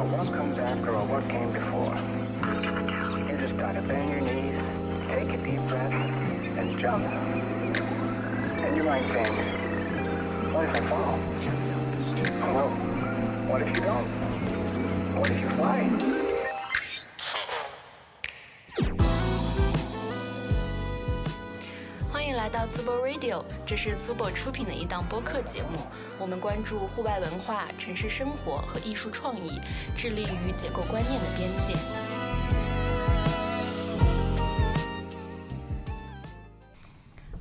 about what comes after or what came before. You just gotta bend your knees, take a deep breath, and jump. And you might think, what if I fall? Well, what if you don't? What if you fly? 欢迎来到粗波 Radio，这是 Super 出品的一档播客节目。我们关注户外文化、城市生活和艺术创意，致力于解构观念的边界。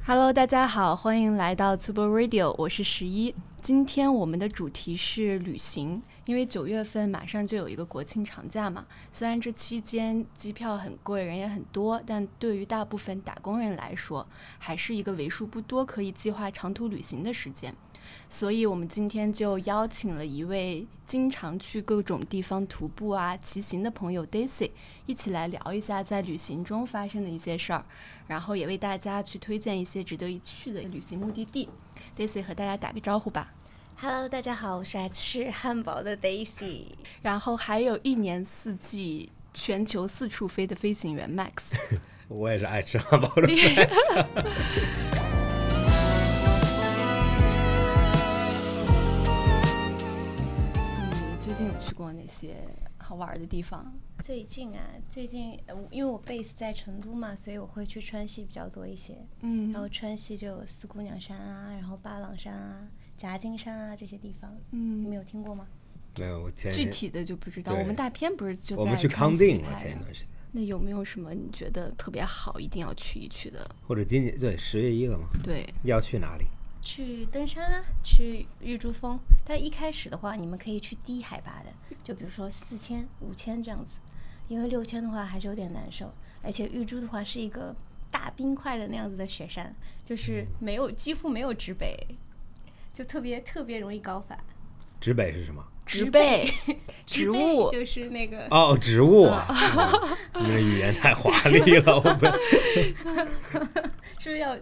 Hello，大家好，欢迎来到 Super Radio，我是十一。今天我们的主题是旅行，因为九月份马上就有一个国庆长假嘛。虽然这期间机票很贵，人也很多，但对于大部分打工人来说，还是一个为数不多可以计划长途旅行的时间。所以，我们今天就邀请了一位经常去各种地方徒步啊、骑行的朋友 Daisy，一起来聊一下在旅行中发生的一些事儿，然后也为大家去推荐一些值得一去的旅行目的地。Daisy 和大家打个招呼吧。Hello，大家好，我是爱吃汉堡的 Daisy。然后还有一年四季全球四处飞的飞行员 Max。我也是爱吃汉堡的 Max。你 最近有去过哪些好玩的地方？最近啊，最近呃因为我 base 在成都嘛，所以我会去川西比较多一些。嗯然后川西就有四姑娘山啊，然后巴朗山啊、夹金山啊这些地方，嗯你们嗯，有听过吗？没有，我前具体的就不知道。我们大片不是就在我们去康定了，前一段时间，那有没有什么你觉得特别好，一定要去一去的？或者今年对十月一了吗，对，要去哪里？去登山啊，去玉珠峰。但一开始的话，你们可以去低海拔的，就比如说四千、五千这样子，因为六千的话还是有点难受。而且玉珠的话是一个大冰块的那样子的雪山，就是没有几乎没有植被，就特别特别容易搞反。植被是什么？植被、植物，就是那个哦，植物啊！你们的语言太华丽了，我们 是不是要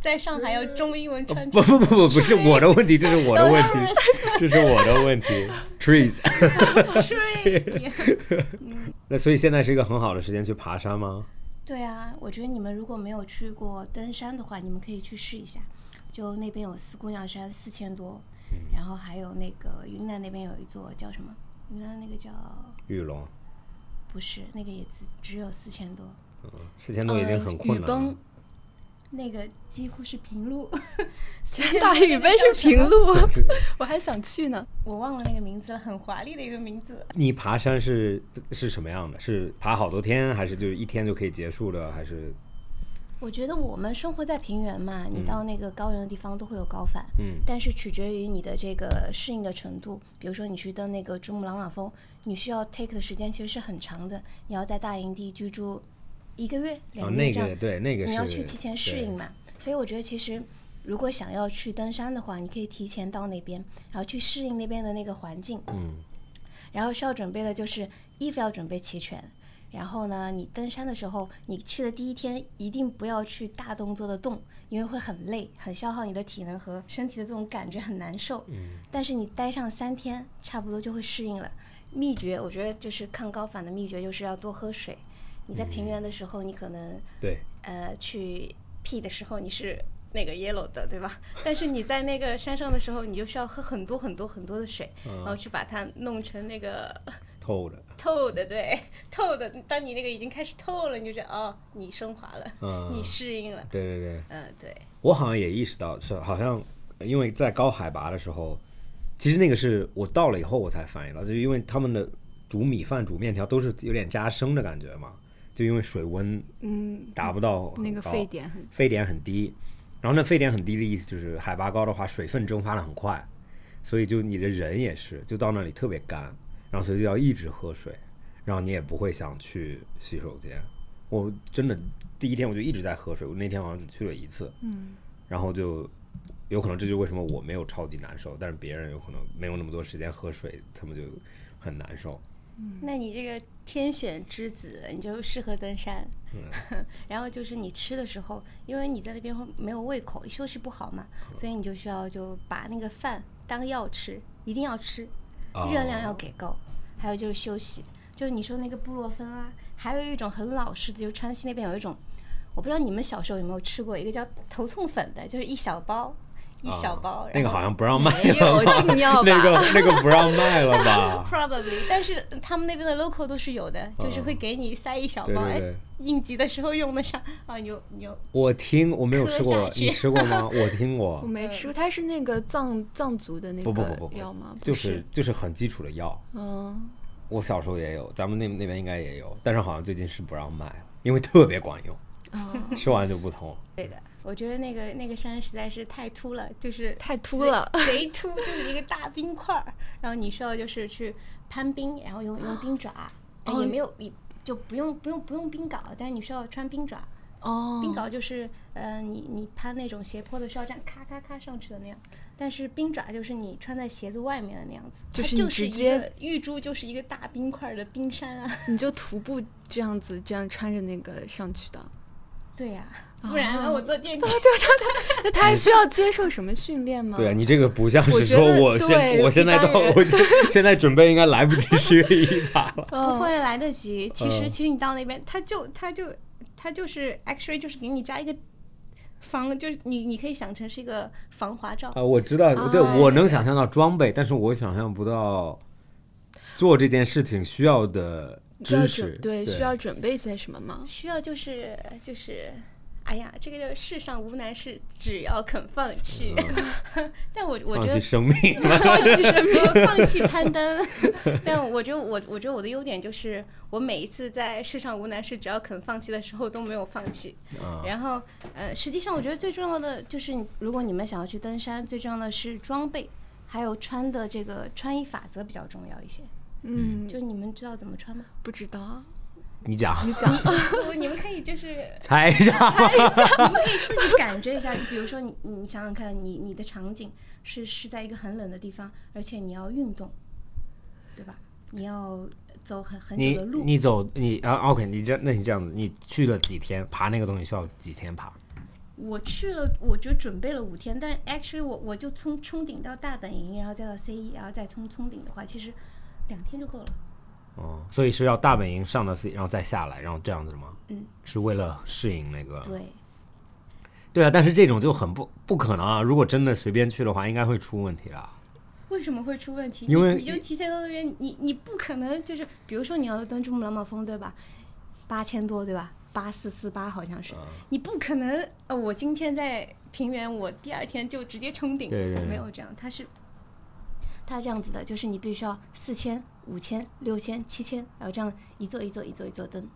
在上海要中英文穿不不不不不是我的问题，这是我的问题，这是我的问题。Trees，trees。那所以现在是一个很好的时间去爬山吗？对啊，我觉得你们如果没有去过登山的话，你们可以去试一下。就那边有四姑娘山，四千多，然后还有那个云南那边有一座叫什么？云南那个叫玉龙不是那个也只只有四千多，嗯四千多已经很困难了。，那个几乎是平路。大雨崩是平路，我还想去呢。我忘了那个名字了，很华丽的一个名字。你爬山是是什么样的？是爬好多天，还是就是一天就可以结束的？还是我觉得我们生活在平原嘛，你到那个高原的地方都会有高反，嗯但是取决于你的这个适应的程度。比如说你去登那个珠穆朗玛峰，你需要 take 的时间其实是很长的，你要在大营地居住一个月、哦两个月这样，个对那个你要去提前适应嘛。所以我觉得其实如果想要去登山的话，你可以提前到那边，然后去适应那边的那个环境。嗯然后需要准备的就是衣服要准备齐全。然后呢，你登山的时候，你去的第一天一定不要去大动作的动，因为会很累，很消耗你的体能和身体的这种感觉很难受。嗯但是你待上三天，差不多就会适应了。秘诀，我觉得就是抗高反的秘诀，就是要多喝水。你在平原的时候，你可能对呃去 P 的时候你是那个 yellow 的，对吧？但是你在那个山上的时候，你就需要喝很多很多很多的水，然后去把它弄成那个透的，透的，对，透的。当你那个已经开始透了，你就觉得哦，你升华了，嗯。你适应了，对对对。嗯，对，我好像也意识到，是好像因为在高海拔的时候，其实那个是我到了以后我才反应到，就因为他们的煮米饭、煮面条都是有点加生的感觉嘛，就因为水温嗯，达不到很那个沸点很沸点很低，然后那沸点很低的意思就是海拔高的话，水分蒸发的很快，所以就你的人也是，就到那里特别干，然后所以就要一直喝水，然后你也不会想去洗手间。我真的第一天我就一直在喝水，我那天好像只去了一次，嗯，然后就有可能这就是为什么我没有超级难受，但是别人有可能没有那么多时间喝水，他们就很难受。那你这个天选之子，你就适合登山。嗯 然后就是你吃的时候，因为你在那边会没有胃口，休息不好嘛，所以你就需要就把那个饭当药吃，一定要吃，哦热量要给够。还有就是休息，就是你说那个布洛芬啊，还有一种很老式的，就川西那边有一种，我不知道你们小时候有没有吃过一个叫头痛粉的，就是一小包一小包，那个好像不让卖了吧？禁药吧那个那个不让卖了吧？probably，但是他们那边的 local 都是有的，就是会给你塞一小包，应急的时候用得上 啊，牛牛我听我没有吃过，你吃过吗？我听过我，没吃过，它是那个藏藏族的那个不不不药吗？就是就是很基础的药。嗯，我小时候也有，咱们那那边应该也有，但是好像最近是不让卖了，因为特别管用，哦，吃完就不痛。对的。我觉得那个那个山实在是太秃了，就是太秃了，贼秃，就是一个大冰块儿。然后你需要就是去攀冰，然后用用冰爪，也没有也就不用不用不用冰镐，但是你需要穿冰爪。哦，冰镐就是呃你你攀那种斜坡的需要这样咔咔咔上去的那样，但是冰爪就是你穿在鞋子外面的那样子，就是直接个玉珠就是一个大冰块的冰山啊。你就徒步这样子，这样穿着那个上去的。对呀、不然呢我坐电 梯。那他还需要接受什么训练吗？对啊，你这个不像是说我现我现在到我现 现在准备应该来不及学一把了。不哦，会来得及。其实，嗯其实你到那边，他就他就他就是 actually 就是给你加一个防，就是你你可以想成是一个防滑罩。啊，我知道，对哎我能想象到装备，但是我想象不到做这件事情需要的需要知识准。对需要准备些什么吗？需要就是就是，哎呀，这个叫世上无难事，只要肯放弃。但我我觉得弃生命。放弃生命，放弃攀登。但我觉得我我觉得我的优点就是，我每一次在世上无难事，只要肯放弃的时候都没有放弃。啊然后呃，实际上我觉得最重要的就是，如果你们想要去登山，最重要的是装备，还有穿的这个穿衣法则比较重要一些。嗯，就你们知道怎么穿吗？不知道啊，你讲，你讲。不，你们可以就是 猜一下。猜一下 你们可以自己感觉一下，就比如说你你想想看，你你的场景是是在一个很冷的地方，而且你要运动，对吧？你要走很很久的路。你走你啊，OK，你这那你这样子，你去了几天？爬那个东西需要几天爬？我去了，我就准备了五天，但 actually 我我就从冲顶到大本营，然后再到 C 一，然后再从冲顶的话，其实两天就够了。哦，所以是要大本营上到 C，然后再下来，然后这样子吗？嗯，是为了适应那个。对，对啊，但是这种就很不不可能啊！如果真的随便去的话，应该会出问题啦。为什么会出问题？因为你你就提前到那边，你你不可能就是，比如说你要登珠穆朗玛峰，对吧？八千多，对吧？八四四八好像是，你不可能。呃，我今天在平原，我第二天就直接冲顶，对对对没有这样，它是。它这样子的，就是你必须要四千、五千、六千、七千，然后这样一座一座一座一座登，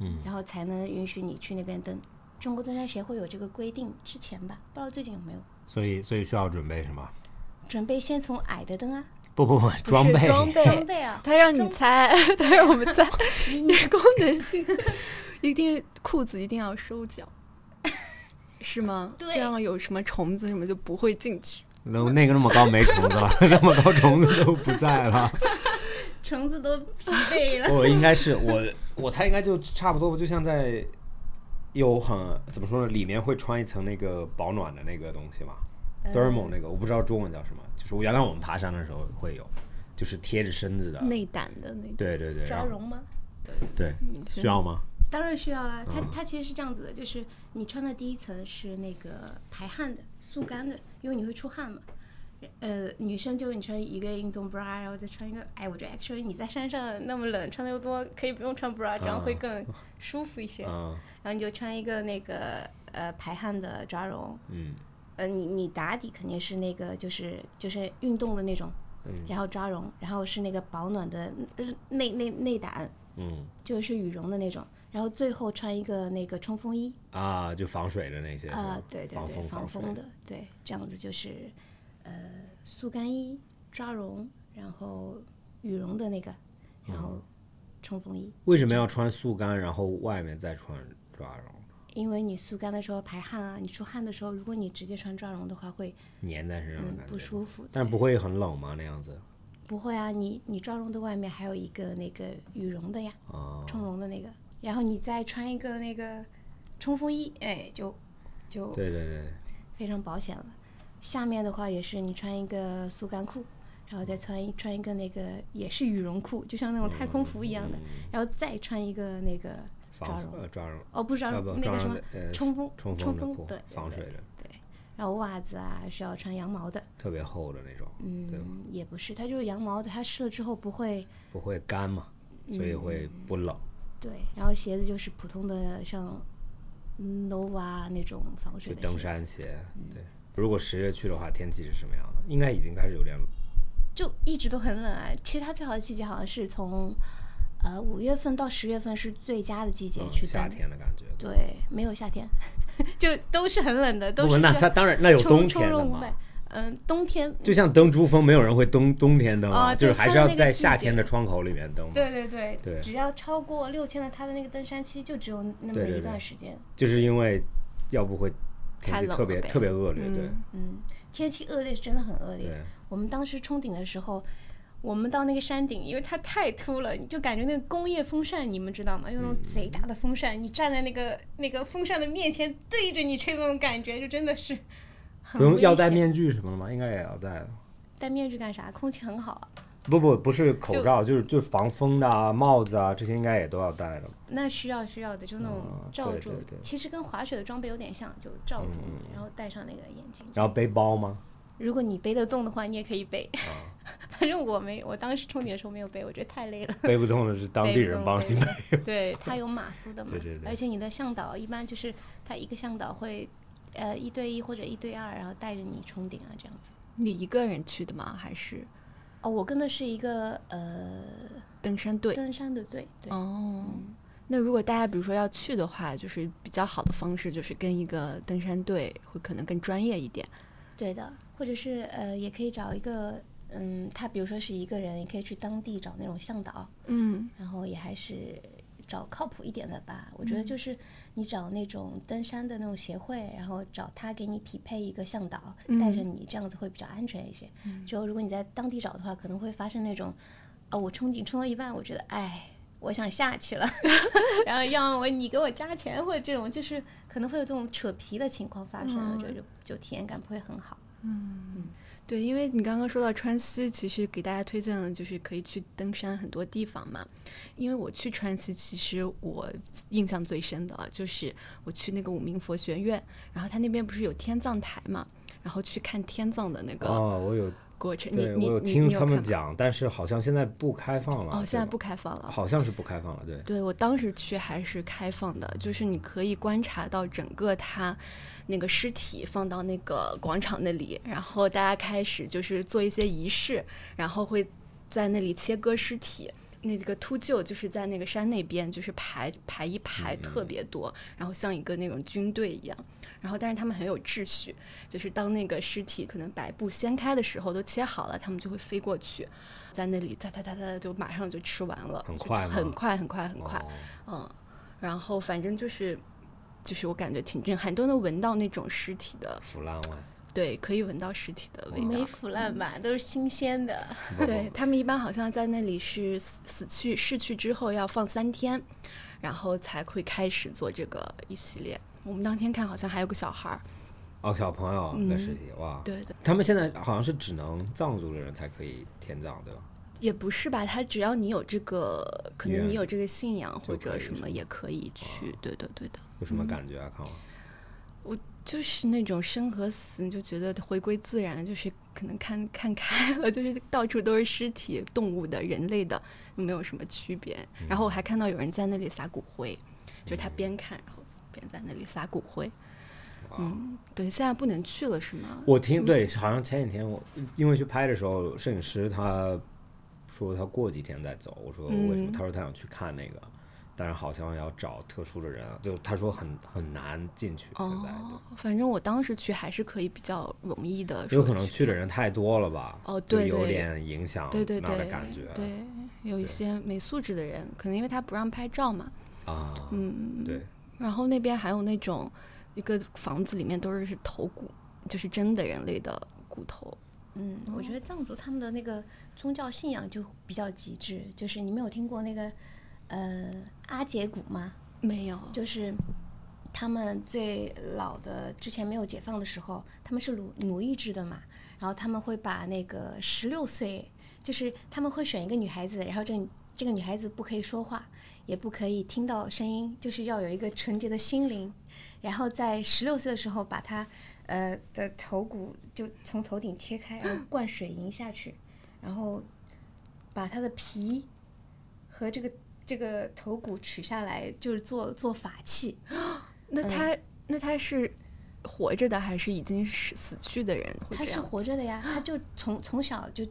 嗯，然后才能允许你去那边登。中国登山协会有这个规定，之前吧，不知道最近有没有。所以所以需要准备什么？准备先从矮的登啊，不不不，装备装备装备啊，他让你猜，他让我们猜，功能性 一定裤子一定要收脚，是吗？对这样有什么虫子什么就不会进去。那那个那么高没虫子了，那么高虫子都不在了。虫子都疲惫了。我应该是我我猜应该就差不多，就像在有很怎么说呢，里面会穿一层那个保暖的那个东西嘛，thermal 那个我不知道中文叫什么，就是我原来我们爬山的时候会有，就是贴着身子的。内胆的那种，对对对，抓绒吗？对需要吗？当然需要啦。它它其实是这样子的，就是你穿的第一层是那个排汗的、速干的，因为你会出汗嘛。呃，女生就你穿一个运动 bra，然后再穿一个，哎，我觉得 actually 你在山上那么冷，穿的又多，可以不用穿 bra，这样会更舒服一些。嗯然后你就穿一个那个呃排汗的抓绒，嗯呃，你你打底肯定是那个就是就是运动的那种，嗯然后抓绒，然后是那个保暖的呃内内内胆，嗯就是羽绒的那种，然后最后穿一个那个冲锋衣，啊，就防水的那些啊、对对对，防风的，对，这样子就是呃速干衣、抓绒，然后羽绒的那个，然后冲锋衣，为什么要穿速干，然后外面再穿抓绒，因为你速干的时候排汗啊，你出汗的时候，如果你直接穿抓绒的话会粘在身上嗯？不舒服，但不会很冷吗？那样子？不会啊，你你抓绒的外面还有一个那个羽绒的呀，哦，冲绒的那个，然后你再穿一个那个冲锋衣，哎，就就对对对，非常保险了。下面的话也是你穿一个速干裤，然后再穿一穿一个那个也是羽绒裤，就像那种太空服一样的，然后再穿一个那个抓绒呃抓绒，哦，不是抓绒那个什么冲锋冲冲锋对，对防水的，对，然后袜子啊需要穿羊毛的，特别厚的那种？嗯，也不是，它就是羊毛的，它湿了之后不会不会干嘛，所以会不冷。对，然后鞋子就是普通的像 Nova 那种防水的登山鞋，对。如果十月去的话，天气是什么样的？应该已经开始有点就一直都很冷啊。其实它最好的季节好像是从呃五月份到十月份是最佳的季节嗯去登。夏天的感觉。对，没有夏天，就都是很冷的，都是需要它当然那有冬天的嘛嗯，冬天就像登珠峰，没有人会冬冬天登啊就是还是要在夏天的窗口里面登嘛。对对对对只要超过六千的，它的那个登山期就只有那么一段时间。就是因为要不会天气特别特别恶劣，对嗯嗯，天气恶劣是真的很恶劣。我们当时冲顶的时候，我们到那个山顶，因为它太秃了，你就感觉那个工业风扇，你们知道吗？用那种贼大的风扇，你站在那个那个风扇的面前对着你吹那种感觉，就真的是很不用。要戴面具什么的吗？应该也要戴的。戴面具干啥？空气很好啊。不不不是口罩，就是就防风的啊、帽子啊，这些应该也都要戴的。那需要需要的，就那种嗯罩住，对对对其实跟滑雪的装备有点像，就罩住，嗯然后戴上那个眼镜。然后背包吗？如果你背得动的话，你也可以背。啊 反正我没，我当时冲顶的时候没有背，我觉得太累了。背不动的是当地人 帮你背。背。对，他有马夫的嘛，对对对而且你的向导一般就是他一个向导会，呃，一对一或者一对二，然后带着你冲顶啊这样子。你一个人去的吗？还是哦，我跟的是一个呃登山队？登山的队，对，哦，那如果大家比如说要去的话，就是比较好的方式就是跟一个登山队，会可能更专业一点。对的，或者是呃，也可以找一个，嗯，他比如说是一个人，也可以去当地找那种向导，嗯然后也还是找靠谱一点的吧。我觉得就是你找那种登山的那种协会，然后找他给你匹配一个向导，带着你，这样子会比较安全一些。就如果你在当地找的话，可能会发生那种，哦，我冲顶冲到一半，我觉得哎。我想下去了，然后要我你给我加钱或者这种，就是可能会有这种扯皮的情况发生，我觉得就就体验感不会很好。对，因为你刚刚说到川西，其实给大家推荐了，就是可以去登山很多地方嘛。因为我去川西，其实我印象最深的啊就是我去那个五明佛学院，然后它那边不是有天葬台嘛，然后去看天葬的那个哦，我有过程。我有听他们讲，但是好像现在不开放了。哦，现在不开放了。好像是不开放了，对。对我当时去还是开放的，就是你可以观察到整个它那个尸体放到那个广场那里，然后大家开始就是做一些仪式，然后会在那里切割尸体。那个秃鹫就是在那个山那边，就是排排一排特别多，然后像一个那种军队一样。然后但是他们很有秩序，就是当那个尸体可能白布掀开的时候都切好了，他们就会飞过去，在那里哒哒哒哒就马上就吃完了，很快很快很快很快。哦嗯，然后反正就是，就是我感觉挺震撼，都能闻到那种尸体的，腐烂味。对，可以闻到尸体的味道。没腐烂吧，都是新鲜的。对他们一般好像在那里是死死去逝去之后要放三天，然后才会开始做这个一系列。我们当天看好像还有个小孩儿，哦，小朋友嗯的尸体，哇！对对，他们现在好像是只能藏族的人才可以天葬，对吧？也不是吧，他只要你有这个，可能你有这个信仰或者什么也可以去。对的对的，有什么感觉啊？看完就是那种生和死，你就觉得回归自然，就是可能看 看开了，就是到处都是尸体，动物的、人类的，没有什么区别。然后我还看到有人在那里撒骨灰，就是他边看然后边在那里撒骨灰。嗯，对，现在不能去了是吗？我听对，好像前几天我因为去拍的时候，摄影师他说他过几天再走。我说为什么？嗯他说他想去看那个，但是好像要找特殊的人啊，就他说很很难进去。现在哦，反正我当时去还是可以比较容易的，有可能去的人太多了吧？哦对有点影响对对对那儿的感觉。对，有一些没素质的人，可能因为他不让拍照嘛，啊，嗯，对，然后那边还有那种一个房子里面都是是头骨，就是真的人类的骨头。嗯，我觉得藏族他们的那个宗教信仰就比较极致，就是你没有听过那个呃阿杰古吗？没有，就是他们最老的之前没有解放的时候，他们是奴奴役制的嘛，然后他们会把那个十六岁，就是他们会选一个女孩子，然后这这个女孩子不可以说话，也不可以听到声音，就是要有一个纯洁的心灵，然后在十六岁的时候把她呃的头骨就从头顶切开，然后灌水 银下去，然后把他的皮和这个这个头骨取下来，就是做做法器。那他、那他是活着的还是已经是死去的人他是活着的呀，他就从从小就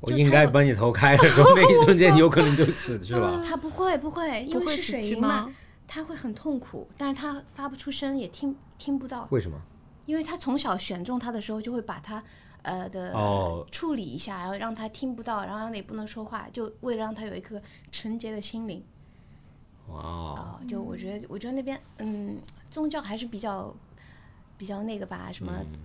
我应该把你头开的时候，那一瞬间你有可能就死去了。他 不会不会，因为是水银嘛，他会很痛苦，但是他发不出声，也听听不到，为什么？因为他从小选中他的时候就会把他呃的、哦。处理一下，然后让他听不到，然后让他也不能说话，就为了让他有一颗纯洁的心灵哇哦，啊、就我觉得我觉得那边嗯宗教还是比较比较那个吧，什么嗯。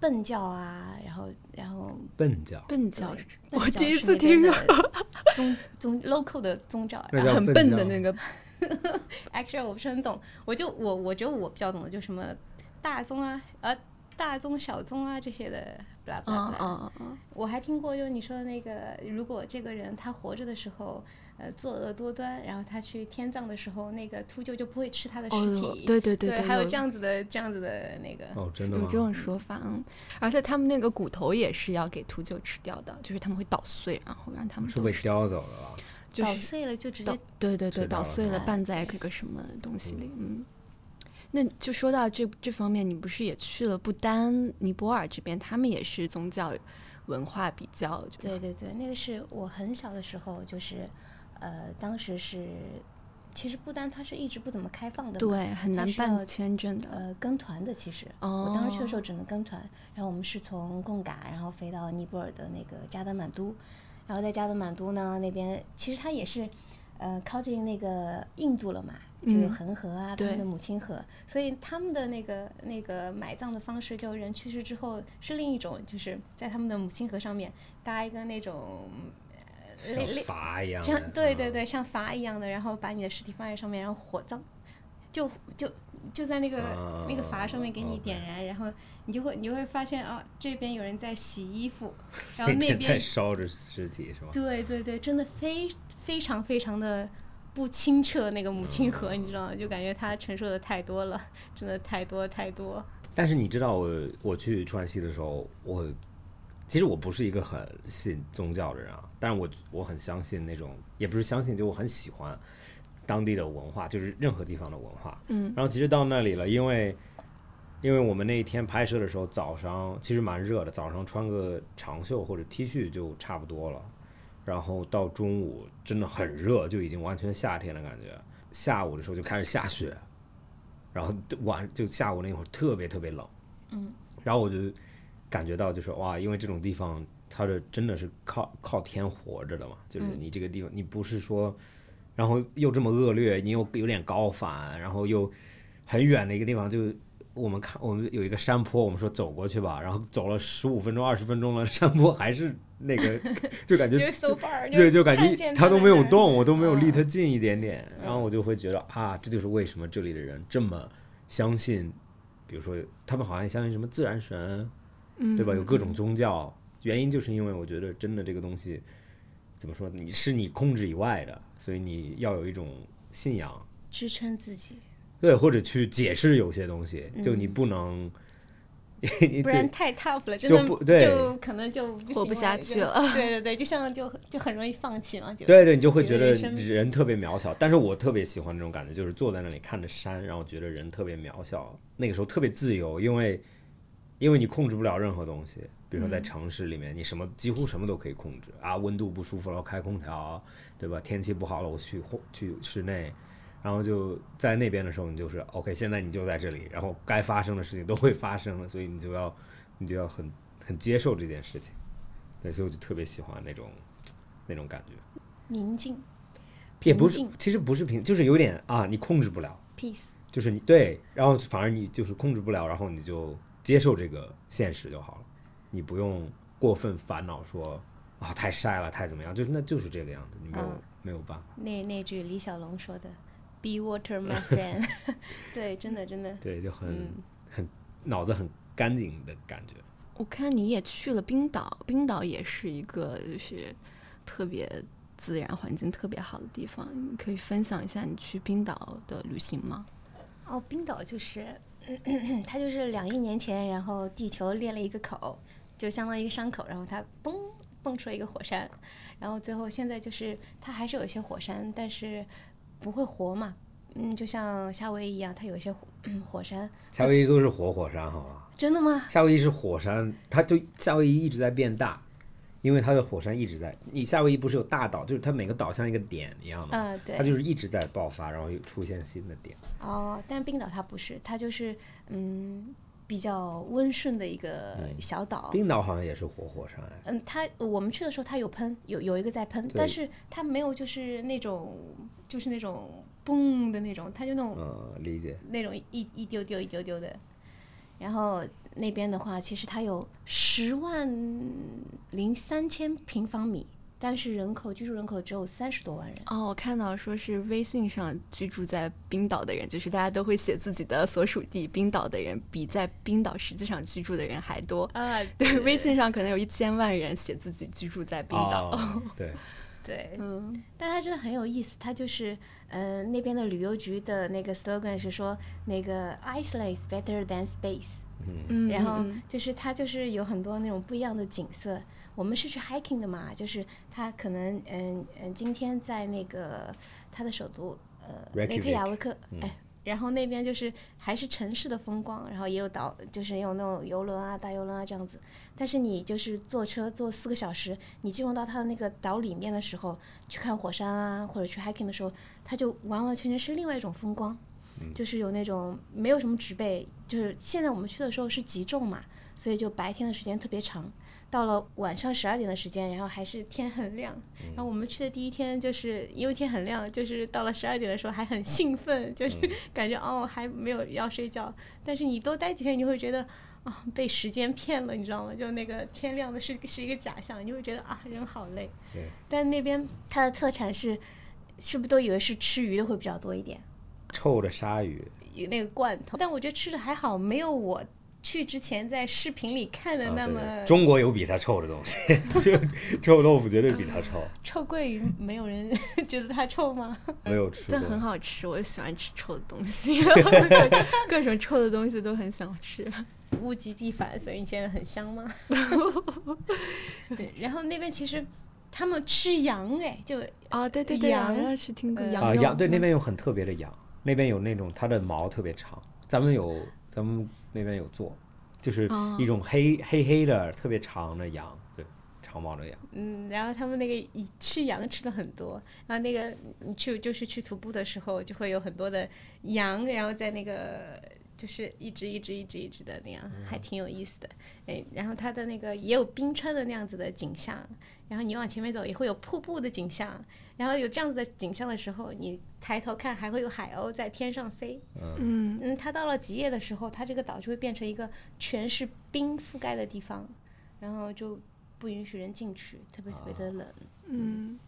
笨教啊，然后然后笨教，笨教我第一次听说，宗宗 local 的宗教，然后很笨的那个 actually 我不是很懂，我就我我觉得我比较懂的就什么大宗啊，呃大宗小宗啊这些的，blah 嗯 blah blah。嗯嗯我还听过，就你说的那个，如果这个人他活着的时候，呃，作恶多端，然后他去天葬的时候，那个秃鹫就不会吃他的尸哦体。对对对对，还有有这样子的这样子的那个。哦，真的吗？有这种说法，嗯，而且他们那个骨头也是要给秃鹫吃掉的，就是他们会捣碎，然后让他们是被叼走了吧？就是捣碎了就直捣接对对对，捣碎了哎拌在这个什么东西里，嗯。那就说到这这方面，你不是也去了不丹、尼泊尔这边，他们也是宗教文化比较，就对对对，那个是我很小的时候，就是，呃，当时是，其实不丹它是一直不怎么开放的，对，很难办签证的。呃，跟团的其实，哦我当时去的时候只能跟团，然后我们是从贡嘎，然后飞到尼泊尔的那个加德满都，然后在加德满都呢那边，其实它也是，呃，靠近那个印度了嘛，就有嗯恒河啊，他们的母亲河，所以他们的那个那个埋葬的方式，就人去世之后是另一种，就是在他们的母亲河上面搭一个那种，呃，像筏一样的，像对对嗯，对，像筏一样的，然后把你的尸体放在上面，然后火葬，就就就在那个、那个筏上面给你点啊燃，然后你就会你就会发现啊，这边有人在洗衣服，然后那边在那边烧着尸体是吧？对对对，真的非非常非常的不清澈那个母亲嗯河，你知道吗？就感觉它承受的太多了，真的太多太多。但是你知道我我去川西的时候，我其实我不是一个很信宗教的人啊，但是我我很相信那种，也不是相信，就我很喜欢当地的文化，就是任何地方的文化。嗯，然后其实到那里了，因为因为我们那一天拍摄的时候，早上其实蛮热的，早上穿个长袖或者 T 恤就差不多了，然后到中午真的很热，就已经完全夏天的感觉。下午的时候就开始下雪，然后晚就下午那会儿特别特别冷，嗯，然后我就感觉到就是哇，因为这种地方它的真的是靠靠天活着的嘛，就是嗯你这个地方你不是说，然后又这么恶劣，你又有点高反，然后又很远的一个地方就。我们看，我们有一个山坡，我们说走过去吧，然后走了十五分钟、二十分钟了，山坡还是那个，就感觉对，就感觉它都没有动，我都没有离嗯。它近一点点，然后我就会觉得啊，这就是为什么这里的人这么相信，比如说他们好像相信什么自然神，嗯。对吧？有各种宗教，原因就是因为我觉得真的这个东西怎么说，你是你控制以外的，所以你要有一种信仰，支撑自己，对，或者去解释有些东西，就你嗯不能，不然太 tough 了，真就的不对就可能就不活不下去了 对对对，就像就就很容易放弃嘛，就对对，你就会觉得人特别渺小。但是我特别喜欢那种感觉，就是坐在那里看着山，然后觉得人特别渺小。那个时候特别自由，因为因为你控制不了任何东西。比如说在城市里面，你什么几乎什么都可以控制啊，温度不舒服了我开空调，对吧？天气不好了我去户去室内，然后就在那边的时候，你就是 OK，现在你就在这里，然后该发生的事情都会发生了，所以你就要你就要很很接受这件事情。对，所以我就特别喜欢那种那种感觉。宁静也不是，其实不是平，就是有点啊，你控制不了，peace。就是你对，然后反而你就是控制不了，然后你就接受这个现实就好了，你不用过分烦恼说啊太晒了，太怎么样，就是那就是这个样子，你没有、嗯没有办法，那那句李小龙说的 “Be water, my friend”，对，真的真的，对，就很、嗯很脑子很干净的感觉。我看你也去了冰岛，冰岛也是一个就是特别自然环境特别好的地方，你可以分享一下你去冰岛的旅行吗？哦，冰岛就是，它就是两亿年前，然后地球裂了一个口，就相当于一个伤口，然后它嘣蹦出了一个火山，然后最后现在就是它还是有一些火山，但是不会活嘛，嗯，就像夏威夷一样，它有一些火、嗯、火山，夏威夷都是活火山，好吗？真的吗？夏威夷是火山，它就夏威夷一直在变大，因为它的火山一直在。你夏威夷不是有大岛，就是它每个岛像一个点一样的，嗯、对它。就是一直在爆发，然后又出现新的点。哦，但是冰岛它不是，它就是嗯比较温顺的一个小岛。冰岛好像也是活火山，哎，嗯，它我们去的时候它有喷，有有一个在喷，但是它没有就是那种就是那种嘣的那种，它就那种、嗯，理解。那种一一丢丢一丢丢的。然后那边的话，其实它有十万零三千平方米，但是人口居住人口只有三十多万人。哦，我看到说是微信上居住在冰岛的人，就是大家都会写自己的所属地，冰岛的人比在冰岛实际上居住的人还多。啊，对，微信上可能有一千万人写自己居住在冰岛。哦、对，对，嗯，但它真的很有意思，它就是，嗯、那边的旅游局的那个 slogan 是说，那个 Iceland is better than space，嗯，然后嗯就是它就是有很多那种不一样的景色。我们是去 hiking 的嘛，就是它可能，嗯嗯，今天在那个它的首都，呃，雷克雅未克，哎，然后那边就是还是城市的风光，然后也有岛，就是也有那种游轮啊、大游轮啊这样子。但是你就是坐车坐四个小时，你进入到它的那个岛里面的时候，去看火山啊，或者去 hiking 的时候，它就完完全全是另外一种风光，就是有那种没有什么植被，就是现在我们去的时候是极昼嘛，所以就白天的时间特别长。到了晚上十二点的时间，然后还是天很亮。然后我们去的第一天，就是因为天很亮，就是到了十二点的时候还很兴奋，就是 感觉哦还没有要睡觉。但是你多待几天，你就会觉得啊被时间骗了，你知道吗？就那个天亮的是是一个假象，你就会觉得啊人好累。对。但那边它的特产是，是不是都以为是吃鱼的会比较多一点？臭的鲨鱼，有那个罐头，但我觉得吃的还好，没有我去之前在视频里看的那么、对中国有比它臭的东西，就臭豆腐绝对比它臭，臭鳜鱼，没有人 觉得它臭吗？没有吃但很。好吃，我喜欢吃臭的东西，各种臭的东西都很想吃。物极必反，所以你现在很香吗？对，然后那边其实他们吃羊，哎，就哦，对对对，羊羊肉是听过呃啊，羊对那嗯边有很特别的羊，那边有那种它的毛特别长，咱们有咱们那边有做，就是哦一种黑黑黑的特别长的羊，对，长毛的羊。嗯，然后他们那个以吃羊吃的很多，然后那个你去就是去徒步的时候，就会有很多的羊，然后在那个就是一直一直一直一直的那样，还挺有意思的。哎，然后它的那个也有冰川的那样子的景象，然后你往前面走也会有瀑布的景象，然后有这样子的景象的时候，你抬头看还会有海鸥在天上飞。嗯，嗯，它到了极夜的时候，它这个岛就会变成一个全是冰覆盖的地方，然后就不允许人进去，特别特别的冷。嗯，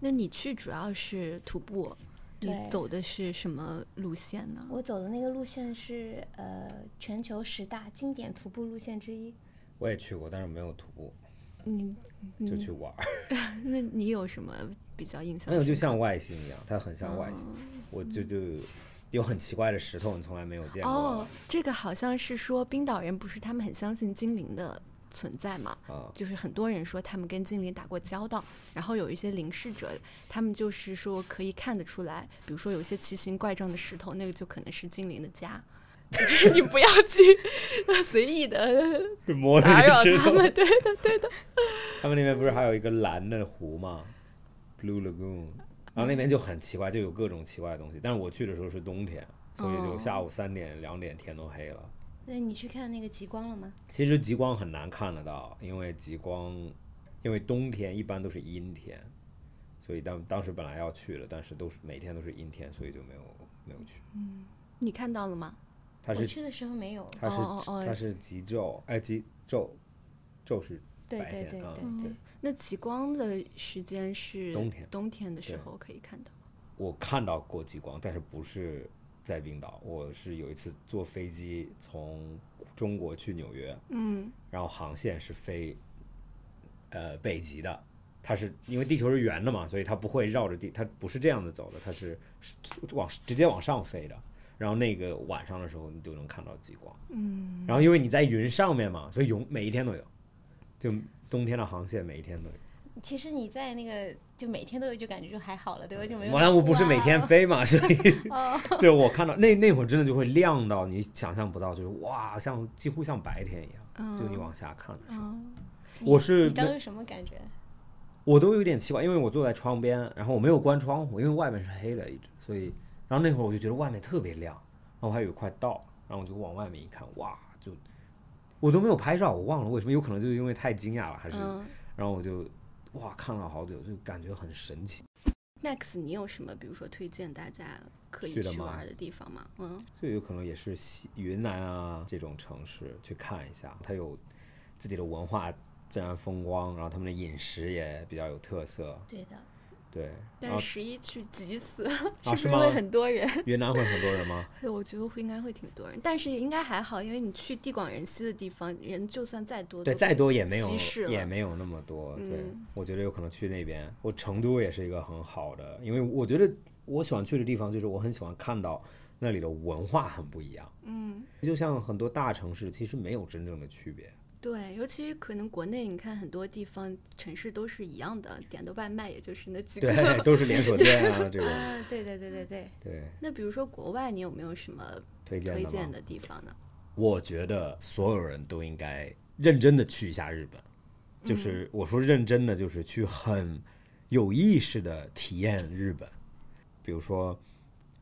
那你去主要是徒步，你对走的是什么路线呢？我走的那个路线是呃全球十大经典徒步路线之一。我也去过，但是没有徒步，你就去玩儿。那你有什么比较印象？没有，就像外星一样，它很像外星。哦我就就有很奇怪的石头，你从来没有见过。哦，这个好像是说冰岛人不是他们很相信精灵的存在嘛？啊就是很多人说他们跟精灵打过交道，然后有一些灵视者，他们就是说可以看得出来，比如说有一些奇形怪状的石头，那个就可能是精灵的家。你不要去随意的摸 打扰。他们，对的，对的。他们那边不是还有一个蓝的湖吗？Blue Lagoon，然后那边就很奇怪，就有各种奇怪的东西。但是我去的时候是冬天，所以就下午三点、两点天都黑了。那你去看那个极光了吗？其实极光很难看得到，因为极光，因为冬天一般都是阴天，所以当当时本来要去了，但是都是每天都是阴天，所以就没有没有去。嗯你看到了吗？我去的时候没有。它是哦哦哦它是极昼，哎极昼，昼是对白天啊对对对，对。那极光的时间是冬天冬天的时候可以看到。我看到过极光，但是不是在冰岛。我是有一次坐飞机从中国去纽约，嗯然后航线是飞呃北极的。它是因为地球是圆的嘛，所以它不会绕着地，它不是这样子走的，它是是往直接往上飞的。然后那个晚上的时候，你就能看到极光。嗯，然后因为你在云上面嘛，所以永每一天都有，就冬天的航线每一天都有。其实你在那个就每天都有，就感觉就还好了，对吧？就没有。完了，我不是每天。飞嘛，所以 哦，对我看到那那会儿真的就会亮到你想象不到，就是哇，像几乎像白天一样，就你往下看的时候，嗯我是你当时什么感觉？我都有点奇怪，因为我坐在窗边，然后我没有关窗户，因为外面是黑的一直，所以然后那会儿我就觉得外面特别亮，然后我还以为快到了，然后我就往外面一看，哇，就我都没有拍照，我忘了为什么，有可能就是因为太惊讶了，还是，嗯然后我就哇看了好久，就感觉很神奇。，Max，你有什么比如说推荐大家可以去玩的地方吗？嗯。就有可能也是西云南啊这种城市去看一下，它有自己的文化、自然风光，然后他们的饮食也比较有特色，对的，对。但十一去急死，啊是不是会很多人？云南会很多人吗？我觉得会应该会挺多人，但是应该还好，因为你去地广人稀的地方，人就算再多，对，再多也没有也没有那么多。对嗯，我觉得有可能去那边，我成都也是一个很好的，因为我觉得我喜欢去的地方就是我很喜欢看到那里的文化很不一样，嗯，就像很多大城市其实没有真正的区别。对，尤其可能国内你看很多地方城市都是一样的，点的外卖也就是那几个。对，都是连锁店啊这种。啊，对对对对对，对，那比如说国外，你有没有什么推荐推荐的地方呢？我觉得所有人都应该认真的去一下日本，就是我说认真的，就是去很有意识的体验日本。比如说，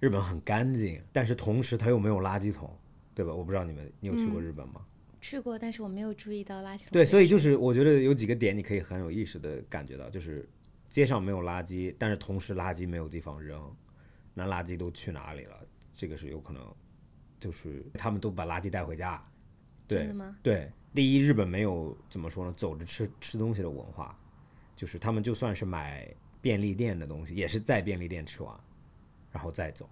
日本很干净，但是同时它又没有垃圾桶，对吧？我不知道你们，你有去过日本吗？去过，但是我没有注意到垃圾桶。对，所以就是我觉得有几个点你可以很有意识的感觉到，就是街上没有垃圾，但是同时垃圾没有地方扔，那垃圾都去哪里了？这个是有可能，就是他们都把垃圾带回家。对真的吗？对，第一，日本没有怎么说呢，走着吃吃东西的文化，就是他们就算是买便利店的东西，也是在便利店吃完，然后再走。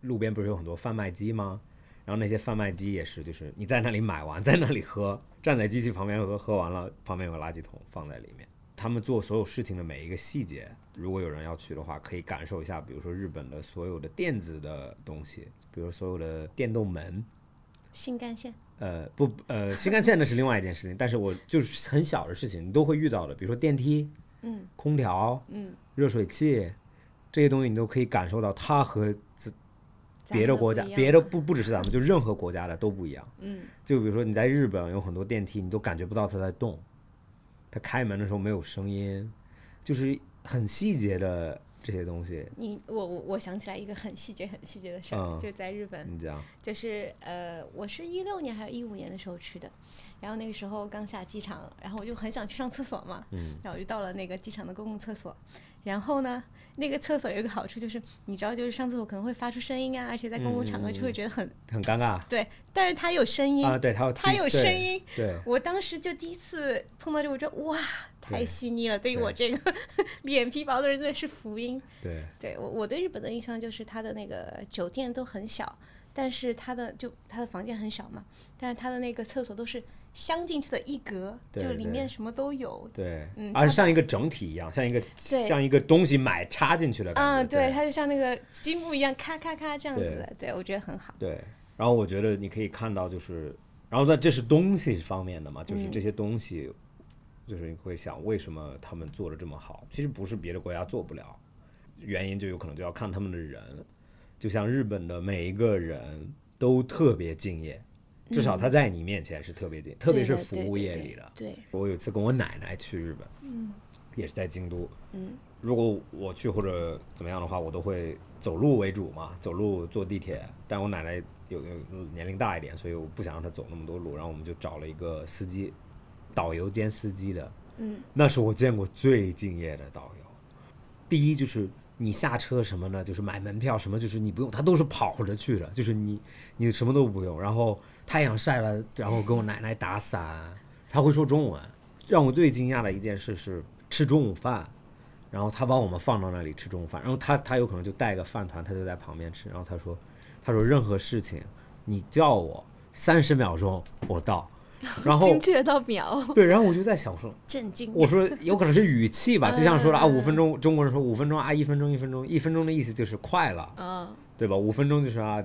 路边不是有很多贩卖机吗？然后那些贩卖机也是，就是你在那里买完，在那里喝，站在机器旁边喝，喝完了旁边有个垃圾桶放在里面。他们做所有事情的每一个细节，如果有人要去的话，可以感受一下，比如说日本的所有的电子的东西，比如所有的电动门，新干线，呃，不，呃，新干线那是另外一件事情，但是我就是很小的事情，你都会遇到的，比如说电梯、嗯空调、嗯，热水器这些东西，你都可以感受到它和自别的国家别的不不只是咱们，就任何国家的都不一样。嗯，就比如说你在日本有很多电梯，你都感觉不到它在动，它开门的时候没有声音，就是很细节的这些东西。你我我我想起来一个很细节很细节的事儿，嗯就在日本，你讲，就是呃，我是一六年还是一五年的时候去的，然后那个时候刚下机场，然后我就很想去上厕所嘛，嗯，然后我就到了那个机场的公共厕所，然后呢，那个厕所有一个好处就是，你知道，就是上厕所可能会发出声音啊，而且在公共场合就会觉得很、很尴尬。对，但是它有声音，啊，对，它有它有声音，对，我当时就第一次碰到这个，我觉得哇，太细腻了，对于我这个脸皮薄的人真的是福音。对，对我我对日本的印象就是它的那个酒店都很小，但是它的就它的房间很小嘛，但是它的那个厕所都是镶进去的一格，就里面什么都有。对，嗯而它是像一个整体一样，像一个像一个东西买插进去的感觉。嗯，对，它就像那个积木一样，咔咔咔这样子对的，对我觉得很好。对，然后我觉得你可以看到，就是，然后在这是东西方面的嘛，就是嗯这些东西，就是你会想为什么他们做的这么好？其实不是别的国家做不了，原因就有可能就要看他们的人，就像日本的每一个人都特别敬业，至少他在你面前是特别敬业，特别是服务对对对业里的。对，我有一次跟我奶奶去日本，嗯也是在京都。嗯，如果我去或者怎么样的话，我都会走路为主嘛，走路坐地铁。但我奶奶有有年龄大一点，所以我不想让她走那么多路，然后我们就找了一个司机，导游兼司机的。嗯，那是我见过最敬业的导游。第一就是你下车什么呢，就是买门票什么，就是你不用，他都是跑着去的，就是你你什么都不用。然后太阳晒了，然后跟我奶奶打伞，他会说中文。让我最惊讶的一件事是吃中午饭，然后他把我们放到那里吃中午饭，然后他他有可能就带个饭团，他就在旁边吃。然后他说，他说任何事情你叫我三十秒钟我到，然后精确到秒。对，然后我就在想说，震惊。我说有可能是语气吧，就像说了啊，嗯五分钟，中国人说五分钟啊，一分钟一分钟，一分钟的意思就是快了，嗯，对吧？五分钟就是啊，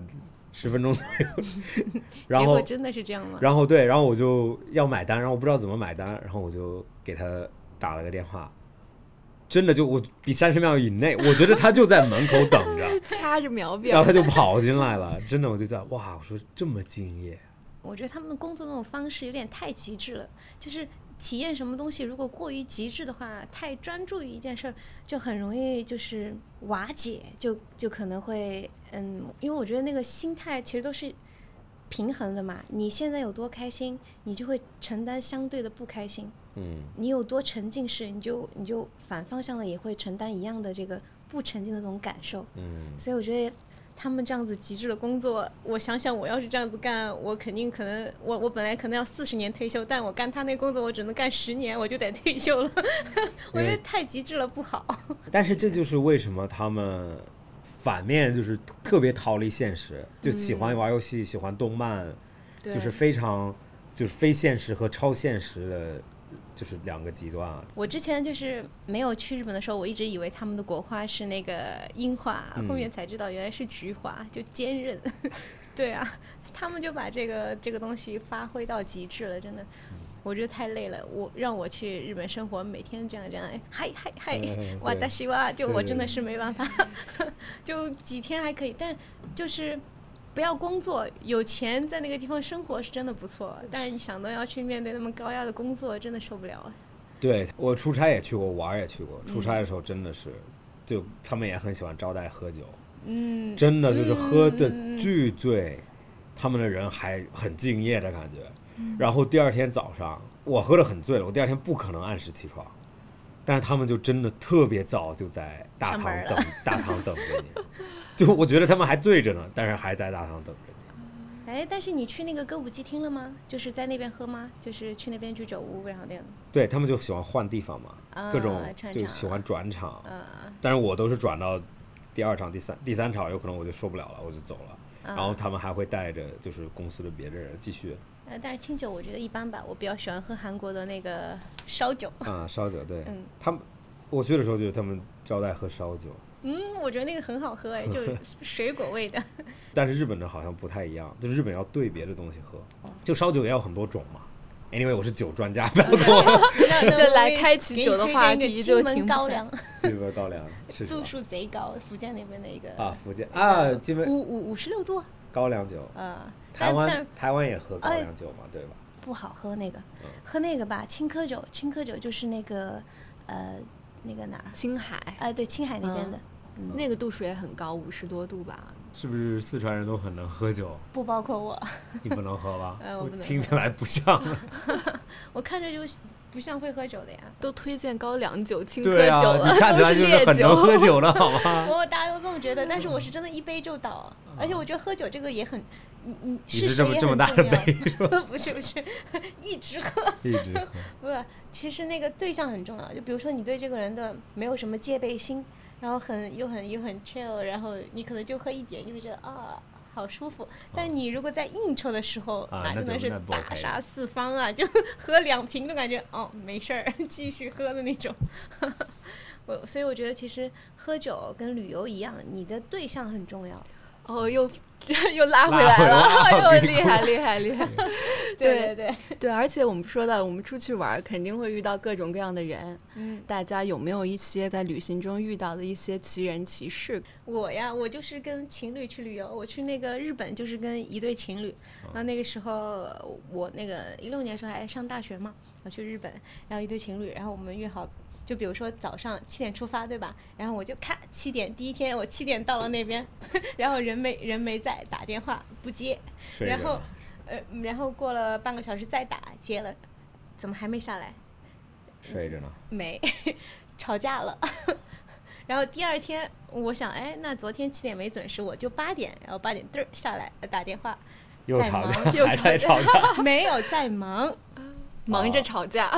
十分钟左右，然后结果真的是这样吗？然后对，然后我就要买单，然后我不知道怎么买单，然后我就给他打了个电话，真的就我比三十秒以内，我觉得他就在门口等着，掐着秒表然后他就跑进来了，真的我就在哇，我说这么敬业，我觉得他们工作那种方式有点太极致了，就是体验什么东西，如果过于极致的话，太专注于一件事儿，就很容易就是瓦解，就就可能会嗯，因为我觉得那个心态其实都是平衡的嘛。你现在有多开心，你就会承担相对的不开心；嗯，你有多沉浸式，你就你就反方向的也会承担一样的这个不沉浸的这种感受。嗯，所以我觉得他们这样子极致的工作，我想想，我要是这样子干，我肯定可能，我我本来可能要四十年退休，但我干他那工作，我只能干十年，我就得退休了。我觉得太极致了不好。但是这就是为什么他们反面就是特别逃离现实，就喜欢玩游戏，喜欢动漫，就是非常就是非现实和超现实的，就是两个极端啊。我之前就是没有去日本的时候，我一直以为他们的国花是那个樱花，嗯后面才知道原来是菊花，就坚韧。对啊，他们就把这个这个东西发挥到极致了，真的。我觉得太累了，我让我去日本生活，每天这样这样，哎嗨嗨嗨嗯，哇大西哇，就我真的是没办法，就几天还可以，但就是不要工作，有钱在那个地方生活是真的不错，但是你想到要去面对那么高压的工作，真的受不了了。对我出差也去过，玩也去过。出差的时候真的是，就他们也很喜欢招待喝酒，嗯，真的就是喝的巨醉，他们的人还很敬业的感觉。然后第二天早上，我喝的很醉了，我第二天不可能按时起床，但是他们就真的特别早就在大堂等大堂等着你，就我觉得他们还醉着呢，但是还在大堂等着你。哎，但是你去那个歌舞伎厅了吗？就是在那边喝吗？就是去那边去酒屋，然后那样。对他们就喜欢换地方嘛，啊各种就喜欢转场，嗯但是我都是转到第二场、第三第三场，有可能我就受不了了，我就走了。嗯。然后他们还会带着就是公司的别的人继续呃，但是清酒我觉得一般吧，我比较喜欢喝韩国的那个烧酒。啊烧酒，对嗯他们我去的时候就是他们招待喝烧酒，嗯，我觉得那个很好喝哎，就 水果味的。但是日本的好像不太一样，就是日本要兑别的东西喝，哦就烧酒也有很多种嘛。Anyway，我是酒专家，不要跟我 就来开启酒的话题就金门高粱，这个高粱是度数贼高，福建那边的一个啊？福建啊，基本五五五十六度，高粱酒，嗯，台湾台湾也喝高哎粱酒嘛，对吧？不好喝那个嗯，喝那个吧，青稞酒，青稞酒就是那个呃那个哪儿？青海哎，对，青海那边的，那个度数也很高，五十多度吧。是不是四川人都很能喝酒？不包括我。你不能喝吧？呃我不能听起来不像。我看着就不像会喝酒的呀。都推荐高粱酒、青稞酒了，你看起来都就是是很能喝烈酒。酒的好吗？我大家都这么觉得，但是我是真的一杯就倒，而且我觉得喝酒这个也很，你你你是是这谁也这么大的重要。杯是吧？不 是不是，一直喝。一直喝。不是，其实那个对象很重要。就比如说你对这个人的没有什么戒备心，然后很又很又很 chill，然后你可能就喝一点，你会觉得啊。好舒服，但你如果在应酬的时候，啊那真的是大杀四方啊！就喝两瓶都感觉哦没事儿，继续喝的那种。我所以我觉得其实喝酒跟旅游一样，你的对象很重要。哦，又 又拉回来来了，又厉害厉害厉害。对对对，对，而且我们说到，我们出去玩肯定会遇到各种各样的人。嗯，大家有没有一些在旅行中遇到的一些奇人奇事？我呀，我就是跟情侣去旅游，我去那个日本就是跟一对情侣，然后那个时候我那个一六年的时候还上大学嘛，我去日本，然后一对情侣，然后我们约好。就比如说早上七点出发，对吧？然后我就咔七点，第一天我七点到了那边，然后人没人没在，打电话不接，然后呃，然后过了半个小时再打接了，怎么还没下来？睡着呢。没，吵架了。然后第二天，我想，哎，那昨天七点没准时，我就八点，然后八点嘚儿下来打电话，又在吵又吵吵架。没有在忙，忙着吵架。